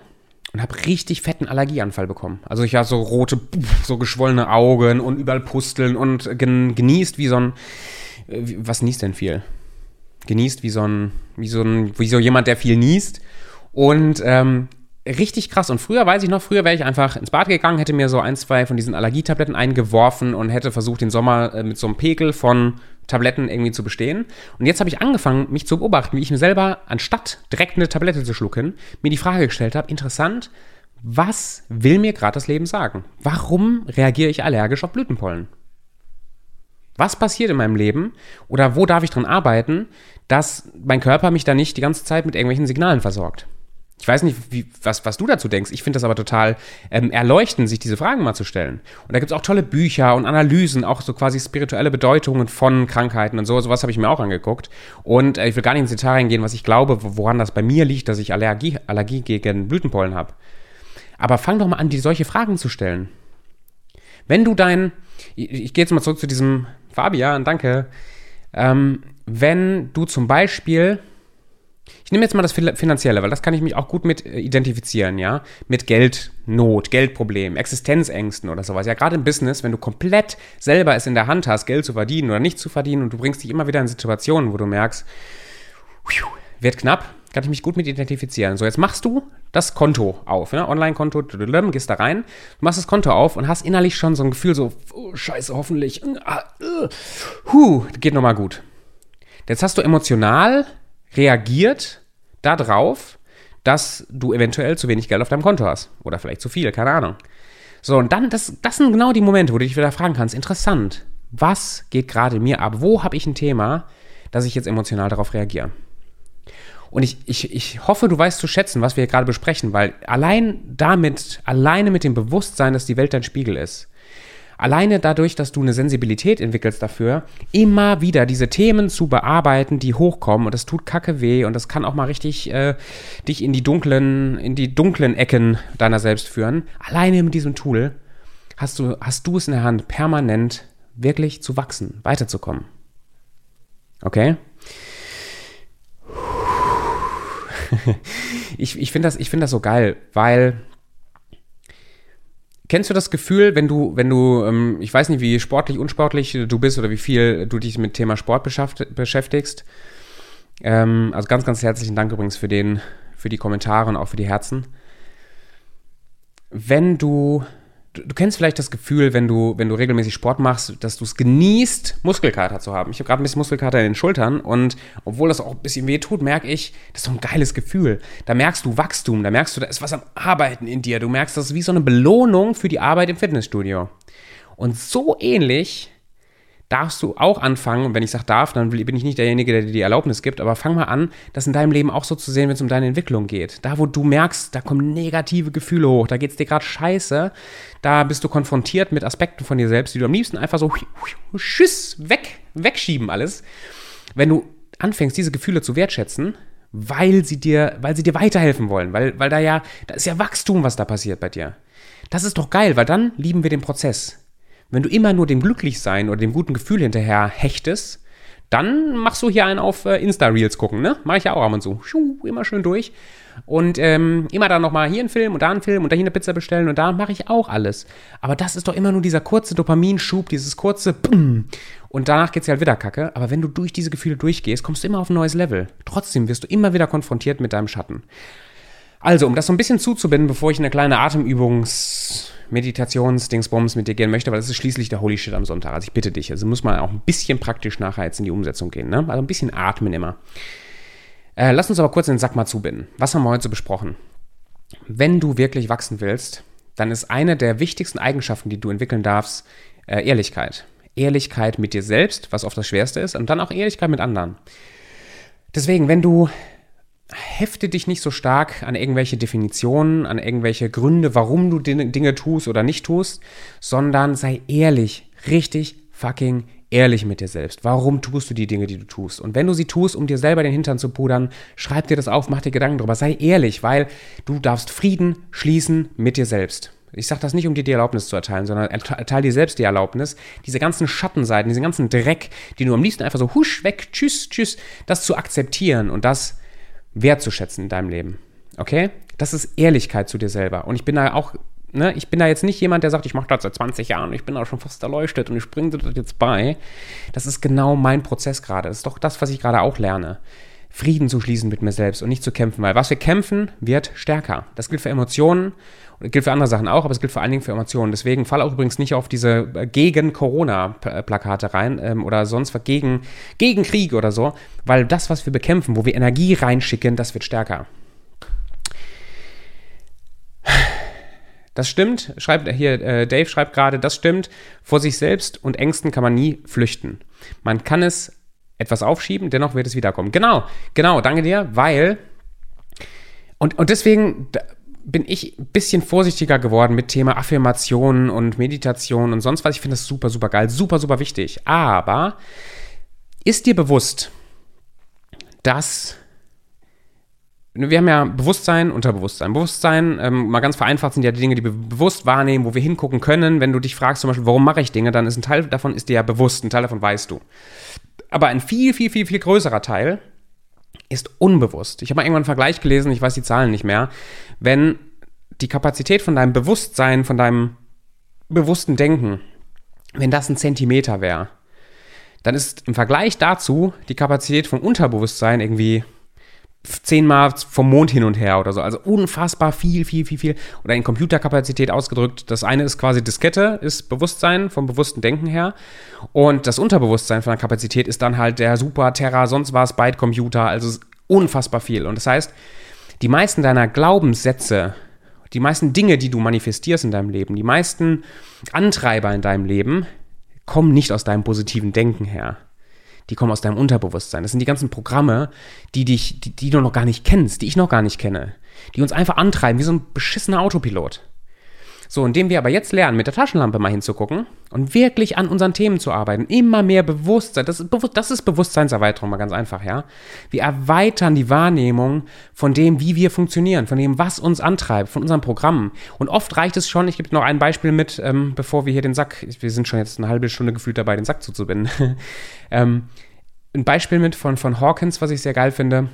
und habe richtig fetten Allergieanfall bekommen. Also ich habe so rote, so geschwollene Augen und überall Pusteln und genießt wie so ein, äh, was niest denn viel? Genießt wie so ein, wie so ein, wie so jemand, der viel niest und ähm, richtig krass. Und früher, weiß ich noch, früher wäre ich einfach ins Bad gegangen, hätte mir so ein, zwei von diesen Allergietabletten eingeworfen und hätte versucht, den Sommer äh, mit so einem Pegel von Tabletten irgendwie zu bestehen. Und jetzt habe ich angefangen, mich zu beobachten, wie ich mir selber, anstatt direkt eine Tablette zu schlucken, mir die Frage gestellt habe, interessant, was will mir gerade das Leben sagen? Warum reagiere ich allergisch auf Blütenpollen? Was passiert in meinem Leben oder wo darf ich dran arbeiten, dass mein Körper mich da nicht die ganze Zeit mit irgendwelchen Signalen versorgt? Ich weiß nicht, wie, was, was du dazu denkst. Ich finde das aber total ähm, erleuchtend, sich diese Fragen mal zu stellen. Und da gibt es auch tolle Bücher und Analysen, auch so quasi spirituelle Bedeutungen von Krankheiten und so. Sowas habe ich mir auch angeguckt. Und äh, ich will gar nicht ins Detail reingehen, was ich glaube, woran das bei mir liegt, dass ich Allergie, Allergie gegen Blütenpollen habe. Aber fang doch mal an, dir solche Fragen zu stellen. Wenn du dein, ich, ich gehe jetzt mal zurück zu diesem Fabian, danke. Ähm, wenn du zum Beispiel ich nehme jetzt mal das Finanzielle, weil das kann ich mich auch gut mit äh, identifizieren, ja. Mit Geldnot, Geldproblemen, Existenzängsten oder sowas. Ja, gerade im Business, wenn du komplett selber es in der Hand hast, Geld zu verdienen oder nicht zu verdienen und du bringst dich immer wieder in Situationen, wo du merkst, wird knapp, kann ich mich gut mit identifizieren. So, jetzt machst du das Konto auf, ja? Online-Konto, gehst da rein, du machst das Konto auf und hast innerlich schon so ein Gefühl so, oh, scheiße, hoffentlich, uh, uh, huh, geht nochmal gut. Jetzt hast du emotional reagiert darauf, dass du eventuell zu wenig Geld auf deinem Konto hast. Oder vielleicht zu viel, keine Ahnung. So, und dann, das, das sind genau die Momente, wo du dich wieder fragen kannst, interessant, was geht gerade mir ab? Wo habe ich ein Thema, dass ich jetzt emotional darauf reagiere? Und ich, ich, ich hoffe, du weißt zu schätzen, was wir hier gerade besprechen, weil allein damit, alleine mit dem Bewusstsein, dass die Welt dein Spiegel ist, alleine dadurch, dass du eine Sensibilität entwickelst dafür, immer wieder diese Themen zu bearbeiten, die hochkommen und das tut kacke weh und das kann auch mal richtig äh, dich in die dunklen, in die dunklen Ecken deiner selbst führen. Alleine mit diesem Tool hast du, hast du es in der Hand, permanent wirklich zu wachsen, weiterzukommen. Okay? ich ich finde das, find das so geil, weil Kennst du das Gefühl, wenn du, wenn du, ähm, ich weiß nicht, wie sportlich, unsportlich du bist oder wie viel du dich mit Thema Sport beschäftigst? Ähm, also ganz, ganz herzlichen Dank übrigens für den, für die Kommentare und auch für die Herzen. Wenn du du, kennst vielleicht das Gefühl, wenn du, wenn du regelmäßig Sport machst, dass du es genießt, Muskelkater zu haben. Ich habe gerade ein bisschen Muskelkater in den Schultern und obwohl das auch ein bisschen weh tut, merke ich, das ist so ein geiles Gefühl. Da merkst du Wachstum, da merkst du, da ist was am Arbeiten in dir. Du merkst, das ist wie so eine Belohnung für die Arbeit im Fitnessstudio. Und so ähnlich darfst du auch anfangen, und wenn ich sage darf, dann bin ich nicht derjenige, der dir die Erlaubnis gibt, aber fang mal an, das in deinem Leben auch so zu sehen, wenn es um deine Entwicklung geht. Da, wo du merkst, da kommen negative Gefühle hoch, da geht es dir gerade scheiße, da bist du konfrontiert mit Aspekten von dir selbst, die du am liebsten einfach so tschüss, weg, wegschieben alles. Wenn du anfängst, diese Gefühle zu wertschätzen, weil sie dir, weil sie dir weiterhelfen wollen, weil, weil da ja, da ist ja Wachstum, was da passiert bei dir. Das ist doch geil, weil dann lieben wir den Prozess. Wenn du immer nur dem Glücklichsein oder dem guten Gefühl hinterher hechtest, dann machst du hier einen auf äh, Insta-Reels gucken, ne? Mach ich ja auch ab und zu. Schuh, immer schön durch. Und ähm, immer dann nochmal hier einen Film und da einen Film und da hier eine Pizza bestellen und da mache ich auch alles. Aber das ist doch immer nur dieser kurze Dopaminschub, dieses kurze Bumm. Und danach geht es ja halt wieder kacke. Aber wenn du durch diese Gefühle durchgehst, kommst du immer auf ein neues Level. Trotzdem wirst du immer wieder konfrontiert mit deinem Schatten. Also, um das so ein bisschen zuzubinden, bevor ich eine kleine Atemübungs- Meditationsdingsbums mit dir gehen möchte, weil das ist schließlich der Holy Shit am Sonntag. Also ich bitte dich, also muss man auch ein bisschen praktisch nachher jetzt in die Umsetzung gehen, ne? Also ein bisschen atmen immer. Äh, lass uns aber kurz den Sack mal zubinden. Was haben wir heute so besprochen? Wenn du wirklich wachsen willst, dann ist eine der wichtigsten Eigenschaften, die du entwickeln darfst, äh, Ehrlichkeit. Ehrlichkeit mit dir selbst, was oft das Schwerste ist, und dann auch Ehrlichkeit mit anderen. Deswegen, wenn du hefte dich nicht so stark an irgendwelche Definitionen, an irgendwelche Gründe, warum du Dinge tust oder nicht tust, sondern sei ehrlich, richtig fucking ehrlich mit dir selbst. Warum tust du die Dinge, die du tust? Und wenn du sie tust, um dir selber den Hintern zu pudern, schreib dir das auf, mach dir Gedanken drüber. Sei ehrlich, weil du darfst Frieden schließen mit dir selbst. Ich sage das nicht, um dir die Erlaubnis zu erteilen, sondern erteile dir selbst die Erlaubnis, diese ganzen Schattenseiten, diesen ganzen Dreck, die du am liebsten einfach so husch weg, tschüss, tschüss, das zu akzeptieren und das wertzuschätzen in deinem Leben. Okay? Das ist Ehrlichkeit zu dir selber. Und ich bin da auch, ne, ich bin da jetzt nicht jemand, der sagt, ich mache das seit 20 Jahren, ich bin da schon fast erleuchtet und ich bringe dir das jetzt bei. Das ist genau mein Prozess gerade. Das ist doch das, was ich gerade auch lerne. Frieden zu schließen mit mir selbst und nicht zu kämpfen, weil was wir kämpfen, wird stärker. Das gilt für Emotionen und gilt für andere Sachen auch, aber es gilt vor allen Dingen für Emotionen. Deswegen fall auch übrigens nicht auf diese äh, Gegen-Corona-Plakate rein ähm, oder sonst was gegen, gegen Krieg oder so, weil das, was wir bekämpfen, wo wir Energie reinschicken, das wird stärker. Das stimmt, schreibt hier, äh, Dave schreibt gerade, das stimmt, vor sich selbst und Ängsten kann man nie flüchten. Man kann es etwas aufschieben, dennoch wird es wiederkommen. Genau, genau, danke dir, weil und, und deswegen bin ich ein bisschen vorsichtiger geworden mit Thema Affirmationen und Meditation und sonst was. Ich finde das super, super geil, super, super wichtig. Aber ist dir bewusst, dass wir haben ja Bewusstsein, Unterbewusstsein. Bewusstsein, ähm, mal ganz vereinfacht, sind ja die Dinge, die wir bewusst wahrnehmen, wo wir hingucken können. Wenn du dich fragst, zum Beispiel, warum mache ich Dinge, dann ist ein Teil davon ist dir ja bewusst, ein Teil davon weißt du. Aber ein viel, viel, viel, viel größerer Teil ist unbewusst. Ich habe mal irgendwann einen Vergleich gelesen, ich weiß die Zahlen nicht mehr. Wenn die Kapazität von deinem Bewusstsein, von deinem bewussten Denken, wenn das ein Zentimeter wäre, dann ist im Vergleich dazu die Kapazität vom Unterbewusstsein irgendwie zehnmal vom Mond hin und her oder so. Also unfassbar viel, viel, viel, viel. Oder in Computerkapazität ausgedrückt. Das eine ist quasi Diskette, ist Bewusstsein vom bewussten Denken her. Und das Unterbewusstsein von der Kapazität ist dann halt der Super, Terra, sonst was, Byte-Computer. Also unfassbar viel. Und das heißt, die meisten deiner Glaubenssätze, die meisten Dinge, die du manifestierst in deinem Leben, die meisten Antreiber in deinem Leben, kommen nicht aus deinem positiven Denken her Die kommen aus deinem Unterbewusstsein. Das sind die ganzen Programme, die dich, die, die du noch gar nicht kennst, die ich noch gar nicht kenne, die uns einfach antreiben, wie so ein beschissener Autopilot. So, indem wir aber jetzt lernen, mit der Taschenlampe mal hinzugucken und wirklich an unseren Themen zu arbeiten, immer mehr Bewusstsein, das ist, das ist Bewusstseinserweiterung, mal ganz einfach, ja. Wir erweitern die Wahrnehmung von dem, wie wir funktionieren, von dem, was uns antreibt, von unseren Programmen. Und oft reicht es schon, ich gebe noch ein Beispiel mit, ähm, bevor wir hier den Sack, wir sind schon jetzt eine halbe Stunde gefühlt dabei, den Sack zuzubinden. ähm, ein Beispiel mit von, von Hawkins, was ich sehr geil finde.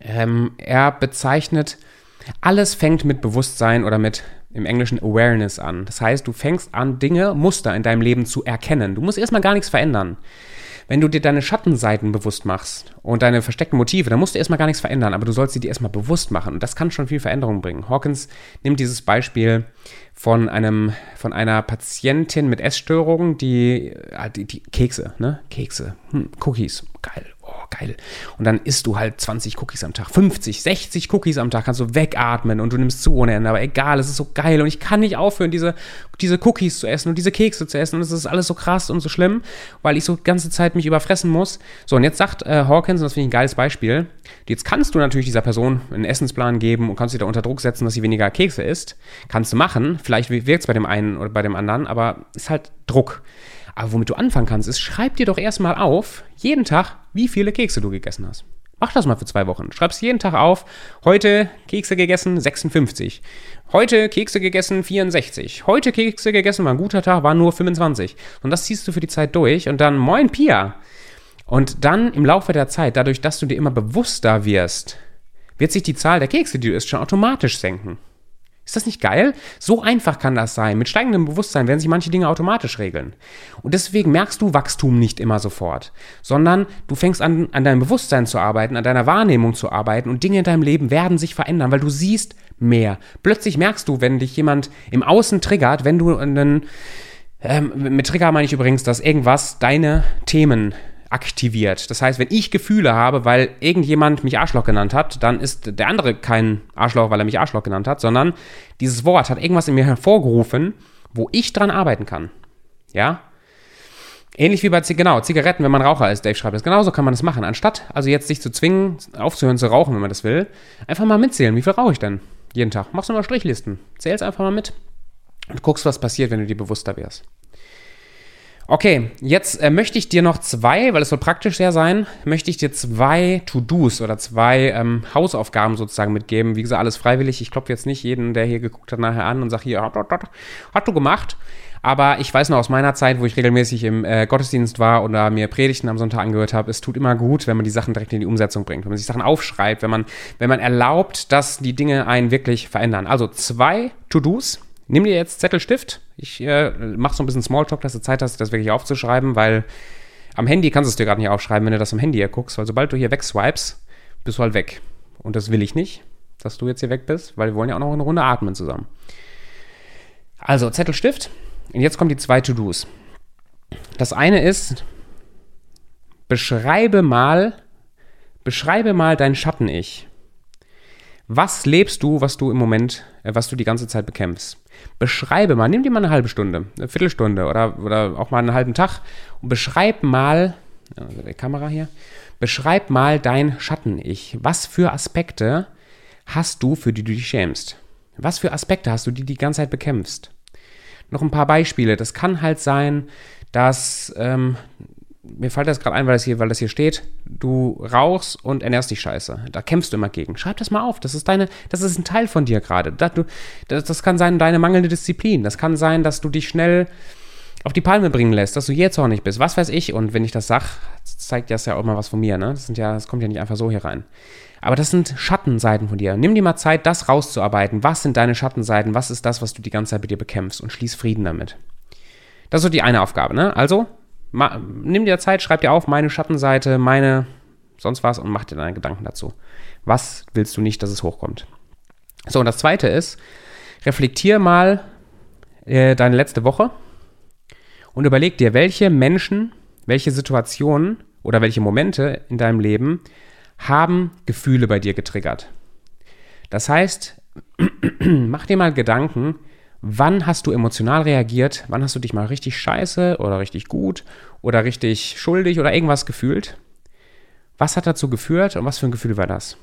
Ähm, er bezeichnet, alles fängt mit Bewusstsein oder mit im Englischen Awareness an. Das heißt, du fängst an, Dinge, Muster in deinem Leben zu erkennen. Du musst erstmal gar nichts verändern. Wenn du dir deine Schattenseiten bewusst machst und deine versteckten Motive, dann musst du erstmal gar nichts verändern, aber du sollst sie dir erstmal bewusst machen. Und das kann schon viel Veränderung bringen. Hawkins nimmt dieses Beispiel von einem, von einer Patientin mit Essstörungen, die, äh, die, die Kekse, ne? Kekse, hm, Cookies, geil, geil. Und dann isst du halt 20 Cookies am Tag, 50, 60 Cookies am Tag, kannst du wegatmen und du nimmst zu ohne Ende. Aber egal, es ist so geil und ich kann nicht aufhören, diese, diese Cookies zu essen und diese Kekse zu essen. Und es ist alles so krass und so schlimm, weil ich so die ganze Zeit mich überfressen muss. So, und jetzt sagt äh, Hawkins, und das finde ich ein geiles Beispiel, jetzt kannst du natürlich dieser Person einen Essensplan geben und kannst sie da unter Druck setzen, dass sie weniger Kekse isst. Kannst du machen. Vielleicht wirkt es bei dem einen oder bei dem anderen, aber ist halt Druck. Aber womit du anfangen kannst, ist, schreib dir doch erstmal auf, jeden Tag, wie viele Kekse du gegessen hast. Mach das mal für zwei Wochen. Schreib es jeden Tag auf. Heute Kekse gegessen 56. Heute Kekse gegessen 64. Heute Kekse gegessen war ein guter Tag, war nur 25. Und das ziehst du für die Zeit durch und dann moin Pia. Und dann im Laufe der Zeit, dadurch, dass du dir immer bewusster wirst, wird sich die Zahl der Kekse, die du isst, schon automatisch senken. Ist das nicht geil? So einfach kann das sein. Mit steigendem Bewusstsein werden sich manche Dinge automatisch regeln. Und deswegen merkst du Wachstum nicht immer sofort, sondern du fängst an, an deinem Bewusstsein zu arbeiten, an deiner Wahrnehmung zu arbeiten und Dinge in deinem Leben werden sich verändern, weil du siehst mehr. Plötzlich merkst du, wenn dich jemand im Außen triggert, wenn du einen, ähm, mit Trigger meine ich übrigens, dass irgendwas deine Themen aktiviert. Das heißt, wenn ich Gefühle habe, weil irgendjemand mich Arschloch genannt hat, dann ist der andere kein Arschloch, weil er mich Arschloch genannt hat, sondern dieses Wort hat irgendwas in mir hervorgerufen, wo ich dran arbeiten kann. Ja? Ähnlich wie bei genau, Zigaretten, wenn man Raucher ist, Dave schreibt es. Genauso kann man das machen. Anstatt also jetzt sich zu zwingen, aufzuhören zu rauchen, wenn man das will, einfach mal mitzählen. Wie viel rauche ich denn jeden Tag? Machst du mal Strichlisten. Zähl es einfach mal mit und guckst, was passiert, wenn du dir bewusster wärst. Okay, jetzt äh, möchte ich dir noch zwei, weil es soll praktisch sehr sein, möchte ich dir zwei To-Dos oder zwei ähm, Hausaufgaben sozusagen mitgeben. Wie gesagt, alles freiwillig. Ich klopfe jetzt nicht jeden, der hier geguckt hat, nachher an und sage hier, hat, hat, hat, du gemacht. Aber ich weiß noch aus meiner Zeit, wo ich regelmäßig im äh, Gottesdienst war oder mir Predigten am Sonntag angehört habe, es tut immer gut, wenn man die Sachen direkt in die Umsetzung bringt, wenn man sich Sachen aufschreibt, wenn man, wenn man erlaubt, dass die Dinge einen wirklich verändern. Also zwei To-Dos, Nimm dir jetzt Zettelstift. Ich äh, mache so ein bisschen Smalltalk, dass du Zeit hast, das wirklich aufzuschreiben, weil am Handy kannst du es dir gerade nicht aufschreiben, wenn du das am Handy hier guckst, weil sobald du hier wegswipes, bist du halt weg. Und das will ich nicht, dass du jetzt hier weg bist, weil wir wollen ja auch noch eine Runde atmen zusammen. Also Zettelstift. Und jetzt kommen die zwei To-Dos. Das eine ist, beschreibe mal, beschreibe mal dein Schatten-Ich. Was lebst du, was du im Moment, äh, was du die ganze Zeit bekämpfst? Beschreibe mal, nimm dir mal eine halbe Stunde, eine Viertelstunde oder, oder auch mal einen halben Tag und beschreib mal, also die Kamera hier, beschreib mal dein Schatten-Ich. Was für Aspekte hast du, für die du dich schämst? Was für Aspekte hast du, die die ganze Zeit bekämpfst? Noch ein paar Beispiele. Das kann halt sein, dass ähm, mir fällt das gerade ein, weil das, hier, weil das hier steht, du rauchst und ernährst dich scheiße. Da kämpfst du immer gegen. Schreib das mal auf. Das ist deine, das ist ein Teil von dir gerade. Das, das, das, kann sein deine mangelnde Disziplin. Das kann sein, dass du dich schnell auf die Palme bringen lässt, dass du jähzornig bist. Was weiß ich. Und wenn ich das sag, zeigt das ja auch mal was von mir. Ne? Das, sind ja, das kommt ja nicht einfach so hier rein. Aber das sind Schattenseiten von dir. Nimm dir mal Zeit, das rauszuarbeiten. Was sind deine Schattenseiten? Was ist das, was du die ganze Zeit bei dir bekämpfst? Und schließ Frieden damit. Das ist so die eine Aufgabe. Ne? Also Ma, nimm dir Zeit, schreib dir auf, meine Schattenseite, meine sonst was und mach dir deine Gedanken dazu. Was willst du nicht, dass es hochkommt? So, und das zweite ist, reflektier mal äh, deine letzte Woche und überleg dir, welche Menschen, welche Situationen oder welche Momente in deinem Leben haben Gefühle bei dir getriggert. Das heißt, mach dir mal Gedanken, wann hast du emotional reagiert, wann hast du dich mal richtig scheiße oder richtig gut oder richtig schuldig oder irgendwas gefühlt. Was hat dazu geführt und was für ein Gefühl war das?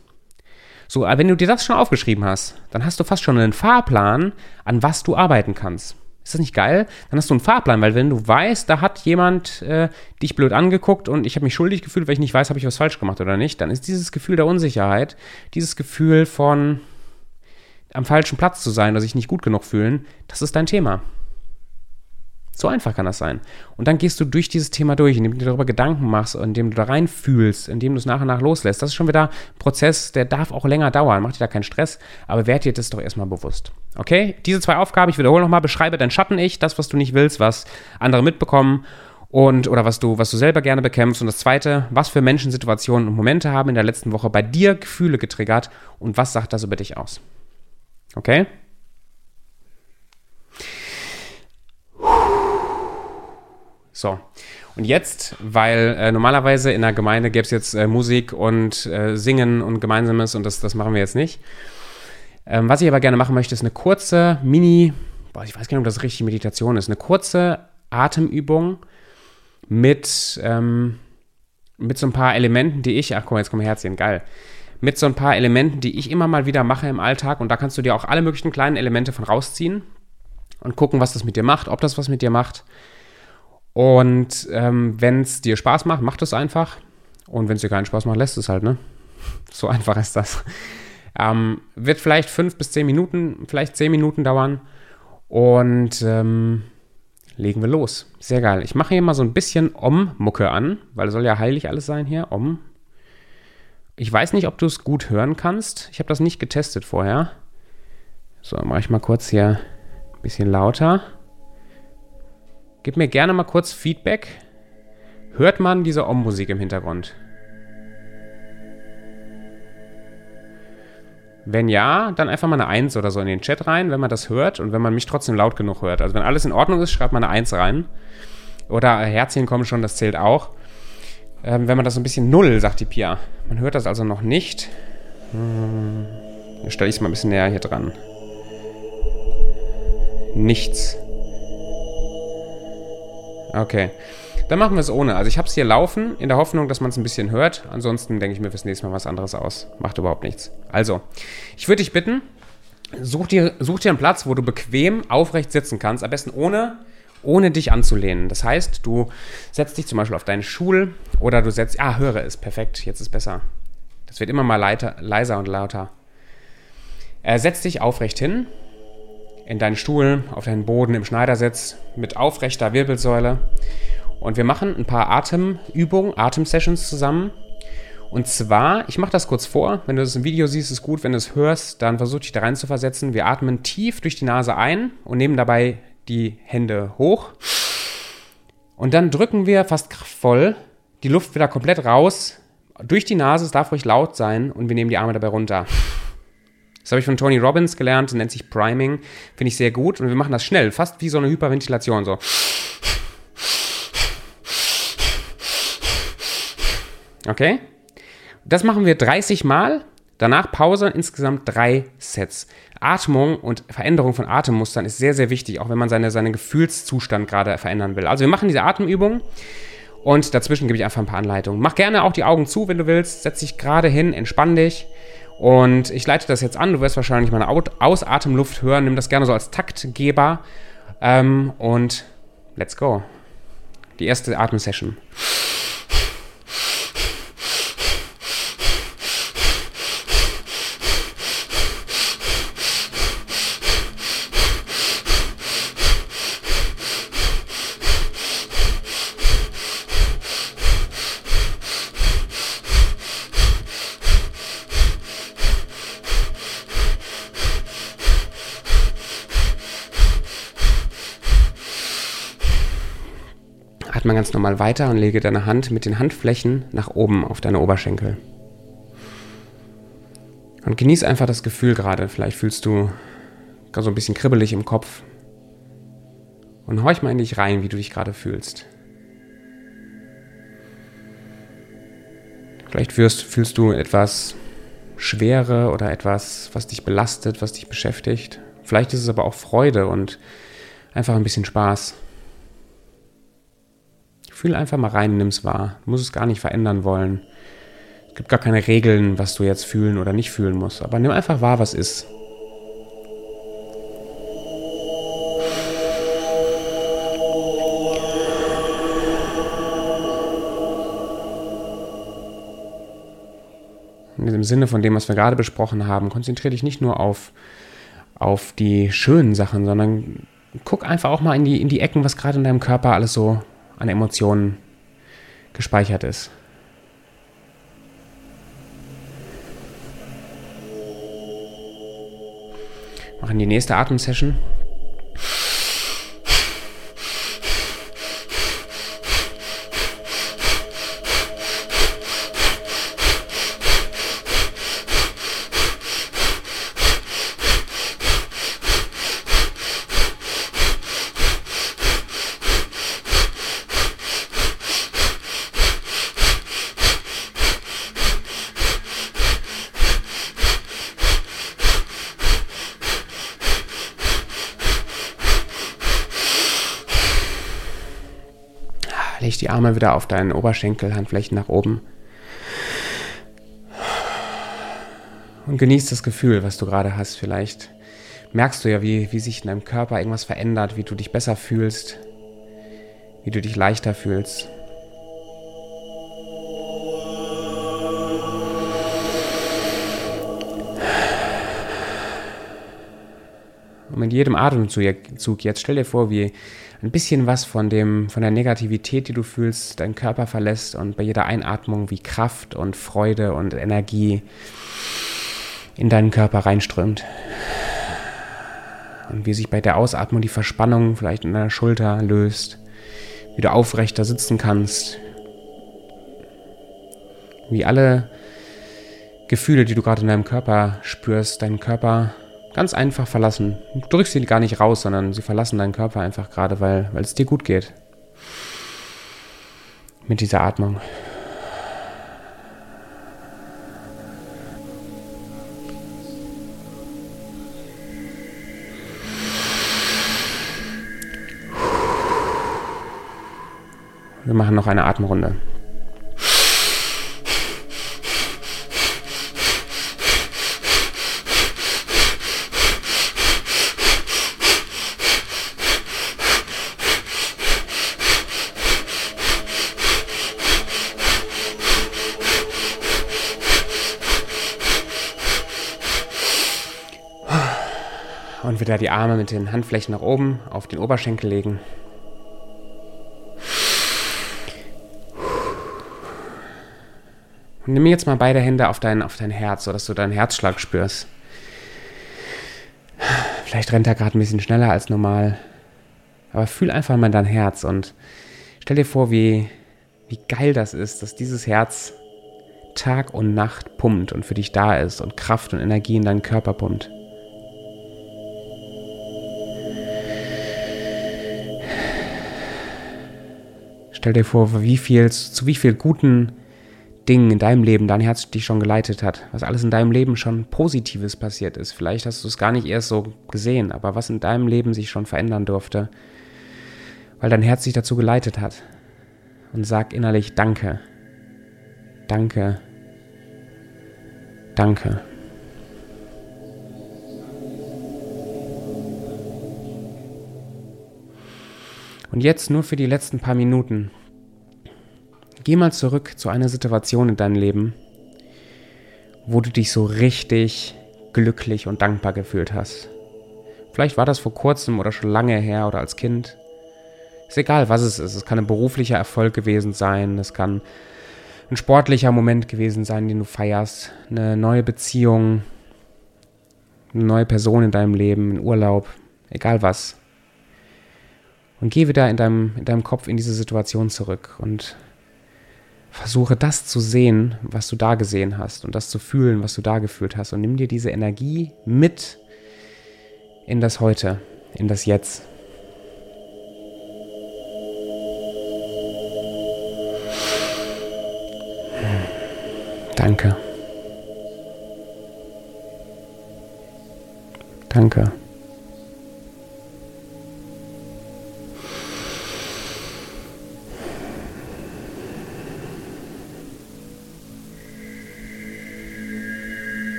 So, wenn du dir das schon aufgeschrieben hast, dann hast du fast schon einen Fahrplan, an was du arbeiten kannst. Ist das nicht geil? Dann hast du einen Fahrplan, weil wenn du weißt, da hat jemand äh, dich blöd angeguckt und ich habe mich schuldig gefühlt, weil ich nicht weiß, habe ich was falsch gemacht oder nicht, dann ist dieses Gefühl der Unsicherheit, dieses Gefühl von am falschen Platz zu sein oder sich nicht gut genug fühlen, das ist dein Thema. So einfach kann das sein. Und dann gehst du durch dieses Thema durch, indem du dir darüber Gedanken machst, indem du da reinfühlst, indem du es nach und nach loslässt. Das ist schon wieder ein Prozess, der darf auch länger dauern. Mach dir da keinen Stress, aber werd dir das doch erstmal bewusst. Okay? Diese zwei Aufgaben, ich wiederhole nochmal, beschreibe dein Schatten-Ich, das, was du nicht willst, was andere mitbekommen und oder was du, was du selber gerne bekämpfst. Und das zweite, was für Menschen, Situationen und Momente haben in der letzten Woche bei dir Gefühle getriggert und was sagt das über dich aus? Okay? So. Und jetzt, weil äh, normalerweise in der Gemeinde gäbe es jetzt äh, Musik und äh, Singen und Gemeinsames und das, das machen wir jetzt nicht. Ähm, was ich aber gerne machen möchte, ist eine kurze Mini, boah, ich weiß gar nicht, ob das richtig Meditation ist, eine kurze Atemübung mit, ähm, mit so ein paar Elementen, die ich, ach mal, jetzt kommen Herzchen, geil, mit so ein paar Elementen, die ich immer mal wieder mache im Alltag und da kannst du dir auch alle möglichen kleinen Elemente von rausziehen und gucken, was das mit dir macht, ob das was mit dir macht und ähm, wenn es dir Spaß macht, mach es einfach. Und wenn es dir keinen Spaß macht, lässt es halt, ne? So einfach ist das. Ähm, wird vielleicht fünf bis zehn Minuten, vielleicht zehn Minuten dauern. Und ähm, legen wir los. Sehr geil. Ich mache hier mal so ein bisschen Om-Mucke an, weil es soll ja heilig alles sein hier. Om. Ich weiß nicht, ob du es gut hören kannst. Ich habe das nicht getestet vorher. So, mache ich mal kurz hier ein bisschen lauter. Gib mir gerne mal kurz Feedback. Hört man diese Om-Musik im Hintergrund? Wenn ja, dann einfach mal eine 1 oder so in den Chat rein, wenn man das hört und wenn man mich trotzdem laut genug hört. Also wenn alles in Ordnung ist, schreibt mal eine 1 rein. Oder Herzchen kommen schon, das zählt auch. Ähm, wenn man das so ein bisschen null, sagt die Pia. Man hört das also noch nicht. Hm, stelle ich es mal ein bisschen näher hier dran. Nichts. Okay. Dann machen wir es ohne. Also ich habe es hier laufen, in der Hoffnung, dass man es ein bisschen hört. Ansonsten denke ich mir fürs nächste Mal was anderes aus. Macht überhaupt nichts. Also, ich würde dich bitten, such dir, such dir einen Platz, wo du bequem aufrecht sitzen kannst. Am besten ohne, ohne dich anzulehnen. Das heißt, du setzt dich zum Beispiel auf deinen Stuhl oder du setzt, ah, höre es, perfekt, jetzt ist besser. Das wird immer mal leiter, leiser und lauter. Äh, setz dich aufrecht hin, in deinen Stuhl, auf deinen Boden im Schneidersitz mit aufrechter Wirbelsäule. Und wir machen ein paar Atemübungen, Atemsessions zusammen. Und zwar, ich mache das kurz vor, wenn du das im Video siehst, ist gut, wenn du es hörst, dann versuch dich da rein zu versetzen. Wir atmen tief durch die Nase ein und nehmen dabei die Hände hoch. Und dann drücken wir fast kraftvoll die Luft wieder komplett raus durch die Nase, es darf ruhig laut sein und wir nehmen die Arme dabei runter. Das habe ich von Tony Robbins gelernt, nennt sich Priming. Finde ich sehr gut. Und wir machen das schnell, fast wie so eine Hyperventilation. So. Okay? Das machen wir 30 Mal. Danach Pause insgesamt drei Sets. Atmung und Veränderung von Atemmustern ist sehr, sehr wichtig, auch wenn man seine, seinen Gefühlszustand gerade verändern will. Also wir machen diese Atemübung und dazwischen gebe ich einfach ein paar Anleitungen. Mach gerne auch die Augen zu, wenn du willst. Setz dich gerade hin, entspann dich. Und ich leite das jetzt an. Du wirst wahrscheinlich meine Ausatemluft hören. Nimm das gerne so als Taktgeber. Ähm, und let's go. Die erste Atemsession. Atme ganz normal weiter und lege deine Hand mit den Handflächen nach oben auf deine Oberschenkel. Und genieß einfach das Gefühl gerade. Vielleicht fühlst du so ein bisschen kribbelig im Kopf. Und horch mal in dich rein, wie du dich gerade fühlst. Vielleicht fühlst, fühlst du etwas Schwere oder etwas, was dich belastet, was dich beschäftigt. Vielleicht ist es aber auch Freude und einfach ein bisschen Spaß. Fühl einfach mal rein, nimm es wahr. Du musst es gar nicht verändern wollen. Es gibt gar keine Regeln, was du jetzt fühlen oder nicht fühlen musst. Aber nimm einfach wahr, was ist. im Sinne von dem, was wir gerade besprochen haben, konzentriere dich nicht nur auf, auf die schönen Sachen, sondern guck einfach auch mal in die, in die Ecken, was gerade in deinem Körper alles so an Emotionen gespeichert ist. Machen die nächste Atemsession. Arme wieder auf deinen Oberschenkel, Handflächen nach oben. Und genieß das Gefühl, was du gerade hast. Vielleicht merkst du ja, wie, wie sich in deinem Körper irgendwas verändert, wie du dich besser fühlst, wie du dich leichter fühlst. Und mit jedem Atemzug jetzt stell dir vor, wie ein bisschen was von, dem, von der Negativität, die du fühlst, deinen Körper verlässt und bei jeder Einatmung wie Kraft und Freude und Energie in deinen Körper reinströmt. Und wie sich bei der Ausatmung die Verspannung vielleicht in deiner Schulter löst, wie du aufrechter sitzen kannst, wie alle Gefühle, die du gerade in deinem Körper spürst, deinen Körper Ganz einfach verlassen. Du drückst sie gar nicht raus, sondern sie verlassen deinen Körper einfach gerade, weil, weil es dir gut geht. Mit dieser Atmung. Wir machen noch eine Atemrunde. Wieder die Arme mit den Handflächen nach oben auf den Oberschenkel legen. Und nimm jetzt mal beide Hände auf dein, auf dein Herz, sodass du deinen Herzschlag spürst. Vielleicht rennt er gerade ein bisschen schneller als normal. Aber fühl einfach mal dein Herz und stell dir vor, wie, wie geil das ist, dass dieses Herz Tag und Nacht pumpt und für dich da ist und Kraft und Energie in deinen Körper pumpt. Stell dir vor, wie viel, zu wie viel guten Dingen in deinem Leben dein Herz dich schon geleitet hat, was alles in deinem Leben schon Positives passiert ist. Vielleicht hast du es gar nicht erst so gesehen, aber was in deinem Leben sich schon verändern durfte, weil dein Herz dich dazu geleitet hat. Und sag innerlich Danke. Danke. Danke. Und jetzt nur für die letzten paar Minuten. Geh mal zurück zu einer Situation in deinem Leben, wo du dich so richtig glücklich und dankbar gefühlt hast. Vielleicht war das vor kurzem oder schon lange her oder als Kind. Ist egal, was es ist. Es kann ein beruflicher Erfolg gewesen sein, es kann ein sportlicher Moment gewesen sein, den du feierst, eine neue Beziehung, eine neue Person in deinem Leben, ein Urlaub, egal was. Und geh wieder in deinem, in deinem Kopf in diese Situation zurück und versuche das zu sehen, was du da gesehen hast und das zu fühlen, was du da gefühlt hast. Und nimm dir diese Energie mit in das Heute, in das Jetzt. Danke. Danke.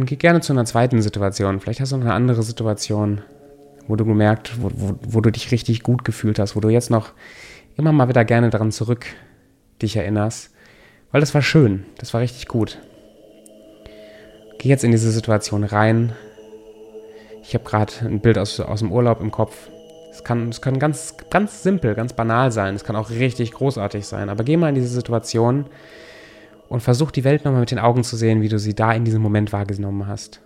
Und geh gerne zu einer zweiten Situation. Vielleicht hast du noch eine andere Situation, wo du gemerkt, wo, wo, wo du dich richtig gut gefühlt hast, wo du jetzt noch immer mal wieder gerne daran zurück dich erinnerst. Weil das war schön, das war richtig gut. Geh jetzt in diese Situation rein. Ich habe gerade ein Bild aus, aus dem Urlaub im Kopf. Es kann, es kann ganz, ganz simpel, ganz banal sein. Es kann auch richtig großartig sein. Aber geh mal in diese Situation und versuch die Welt nochmal mit den Augen zu sehen, wie du sie da in diesem Moment wahrgenommen hast.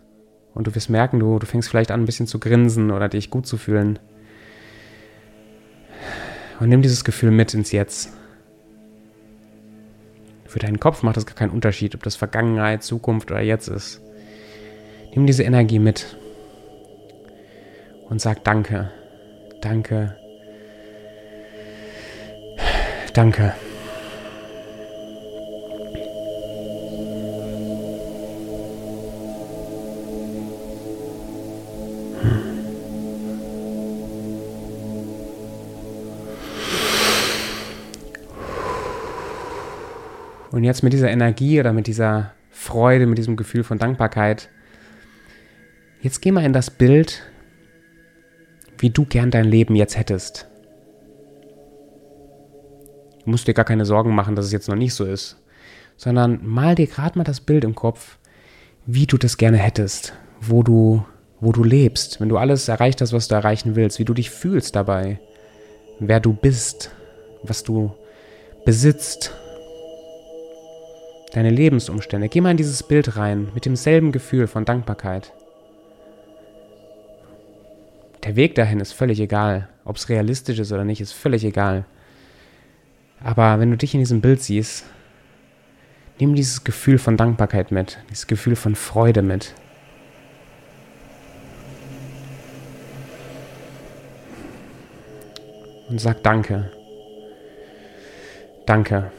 Und du wirst merken, du, du fängst vielleicht an, ein bisschen zu grinsen oder dich gut zu fühlen. Und nimm dieses Gefühl mit ins Jetzt. Für deinen Kopf macht es gar keinen Unterschied, ob das Vergangenheit, Zukunft oder Jetzt ist. Nimm diese Energie mit und sag Danke, Danke, Danke. Und jetzt mit dieser Energie oder mit dieser Freude, mit diesem Gefühl von Dankbarkeit, jetzt geh mal in das Bild, wie du gern dein Leben jetzt hättest. Du musst dir gar keine Sorgen machen, dass es jetzt noch nicht so ist, sondern mal dir gerade mal das Bild im Kopf, wie du das gerne hättest, wo du, wo du lebst, wenn du alles erreicht hast, was du erreichen willst, wie du dich fühlst dabei, wer du bist, was du besitzt, deine Lebensumstände. Geh mal in dieses Bild rein mit demselben Gefühl von Dankbarkeit. Der Weg dahin ist völlig egal. Ob es realistisch ist oder nicht, ist völlig egal. Aber wenn du dich in diesem Bild siehst, nimm dieses Gefühl von Dankbarkeit mit, dieses Gefühl von Freude mit. Und sag Danke. Danke.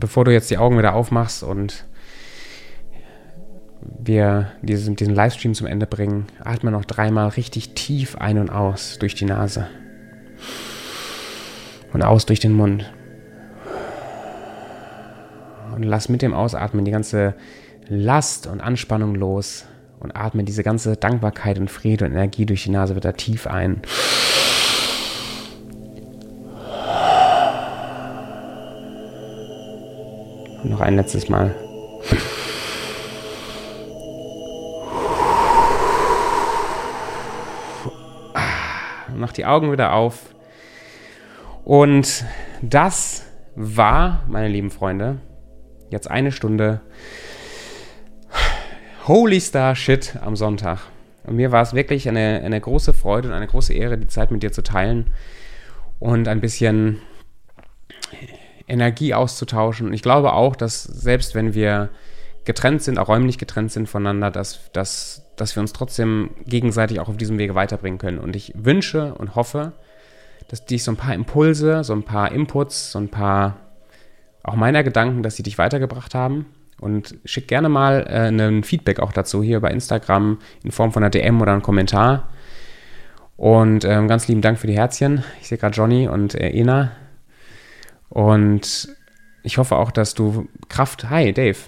Bevor du jetzt die Augen wieder aufmachst und wir diesen, diesen Livestream zum Ende bringen, atme noch dreimal richtig tief ein und aus durch die Nase. Und aus durch den Mund. Und lass mit dem Ausatmen die ganze Last und Anspannung los. Und atme diese ganze Dankbarkeit und Friede und Energie durch die Nase wieder tief ein. Noch ein letztes Mal. Mach die Augen wieder auf. Und das war, meine lieben Freunde, jetzt eine Stunde Holy Star Shit am Sonntag. Und mir war es wirklich eine, eine große Freude und eine große Ehre, die Zeit mit dir zu teilen und ein bisschen Energie auszutauschen. Und ich glaube auch, dass selbst wenn wir getrennt sind, auch räumlich getrennt sind voneinander, dass, dass, dass wir uns trotzdem gegenseitig auch auf diesem Wege weiterbringen können. Und ich wünsche und hoffe, dass dich so ein paar Impulse, so ein paar Inputs, so ein paar auch meiner Gedanken, dass sie dich weitergebracht haben. Und schick gerne mal äh, ein Feedback auch dazu hier bei Instagram in Form von einer DM oder einem Kommentar. Und ähm, ganz lieben Dank für die Herzchen. Ich sehe gerade Johnny und äh, Ena. Und ich hoffe auch, dass du Kraft. Hi, Dave.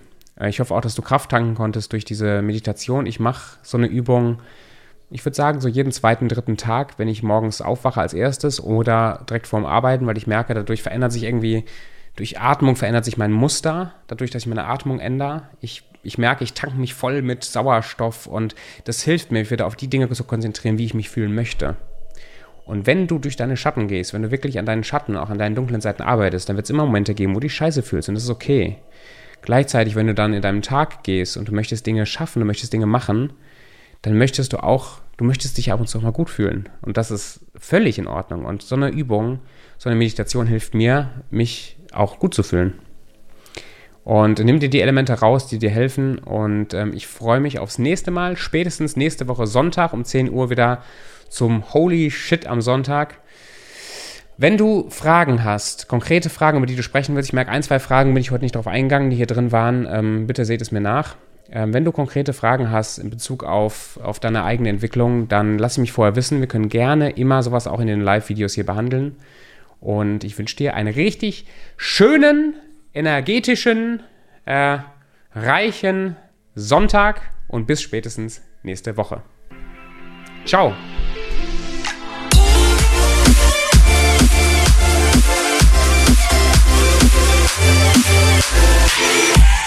Ich hoffe auch, dass du Kraft tanken konntest durch diese Meditation. Ich mache so eine Übung, ich würde sagen, so jeden zweiten, dritten Tag, wenn ich morgens aufwache als erstes oder direkt vorm Arbeiten, weil ich merke, dadurch verändert sich irgendwie, durch Atmung verändert sich mein Muster, dadurch, dass ich meine Atmung ändere. Ich, ich merke, ich tanke mich voll mit Sauerstoff und das hilft mir, mich wieder auf die Dinge zu konzentrieren, wie ich mich fühlen möchte. Und wenn du durch deine Schatten gehst, wenn du wirklich an deinen Schatten, auch an deinen dunklen Seiten arbeitest, dann wird es immer Momente geben, wo du dich scheiße fühlst und das ist okay. Gleichzeitig, wenn du dann in deinem Tag gehst und du möchtest Dinge schaffen, du möchtest Dinge machen, dann möchtest du auch, du möchtest dich ab und zu auch mal gut fühlen. Und das ist völlig in Ordnung. Und so eine Übung, so eine Meditation hilft mir, mich auch gut zu fühlen. Und nimm dir die Elemente raus, die dir helfen. Und ähm, ich freue mich aufs nächste Mal, spätestens nächste Woche Sonntag um 10 Uhr wieder zum Holy Shit am Sonntag. Wenn du Fragen hast, konkrete Fragen, über die du sprechen willst, ich merke, ein, zwei Fragen bin ich heute nicht darauf eingegangen, die hier drin waren, ähm, bitte seht es mir nach. Ähm, wenn du konkrete Fragen hast in Bezug auf, auf deine eigene Entwicklung, dann lass mich vorher wissen. Wir können gerne immer sowas auch in den Live-Videos hier behandeln. Und ich wünsche dir einen richtig schönen, energetischen, äh, reichen Sonntag und bis spätestens nächste Woche. Ciao. Yeah.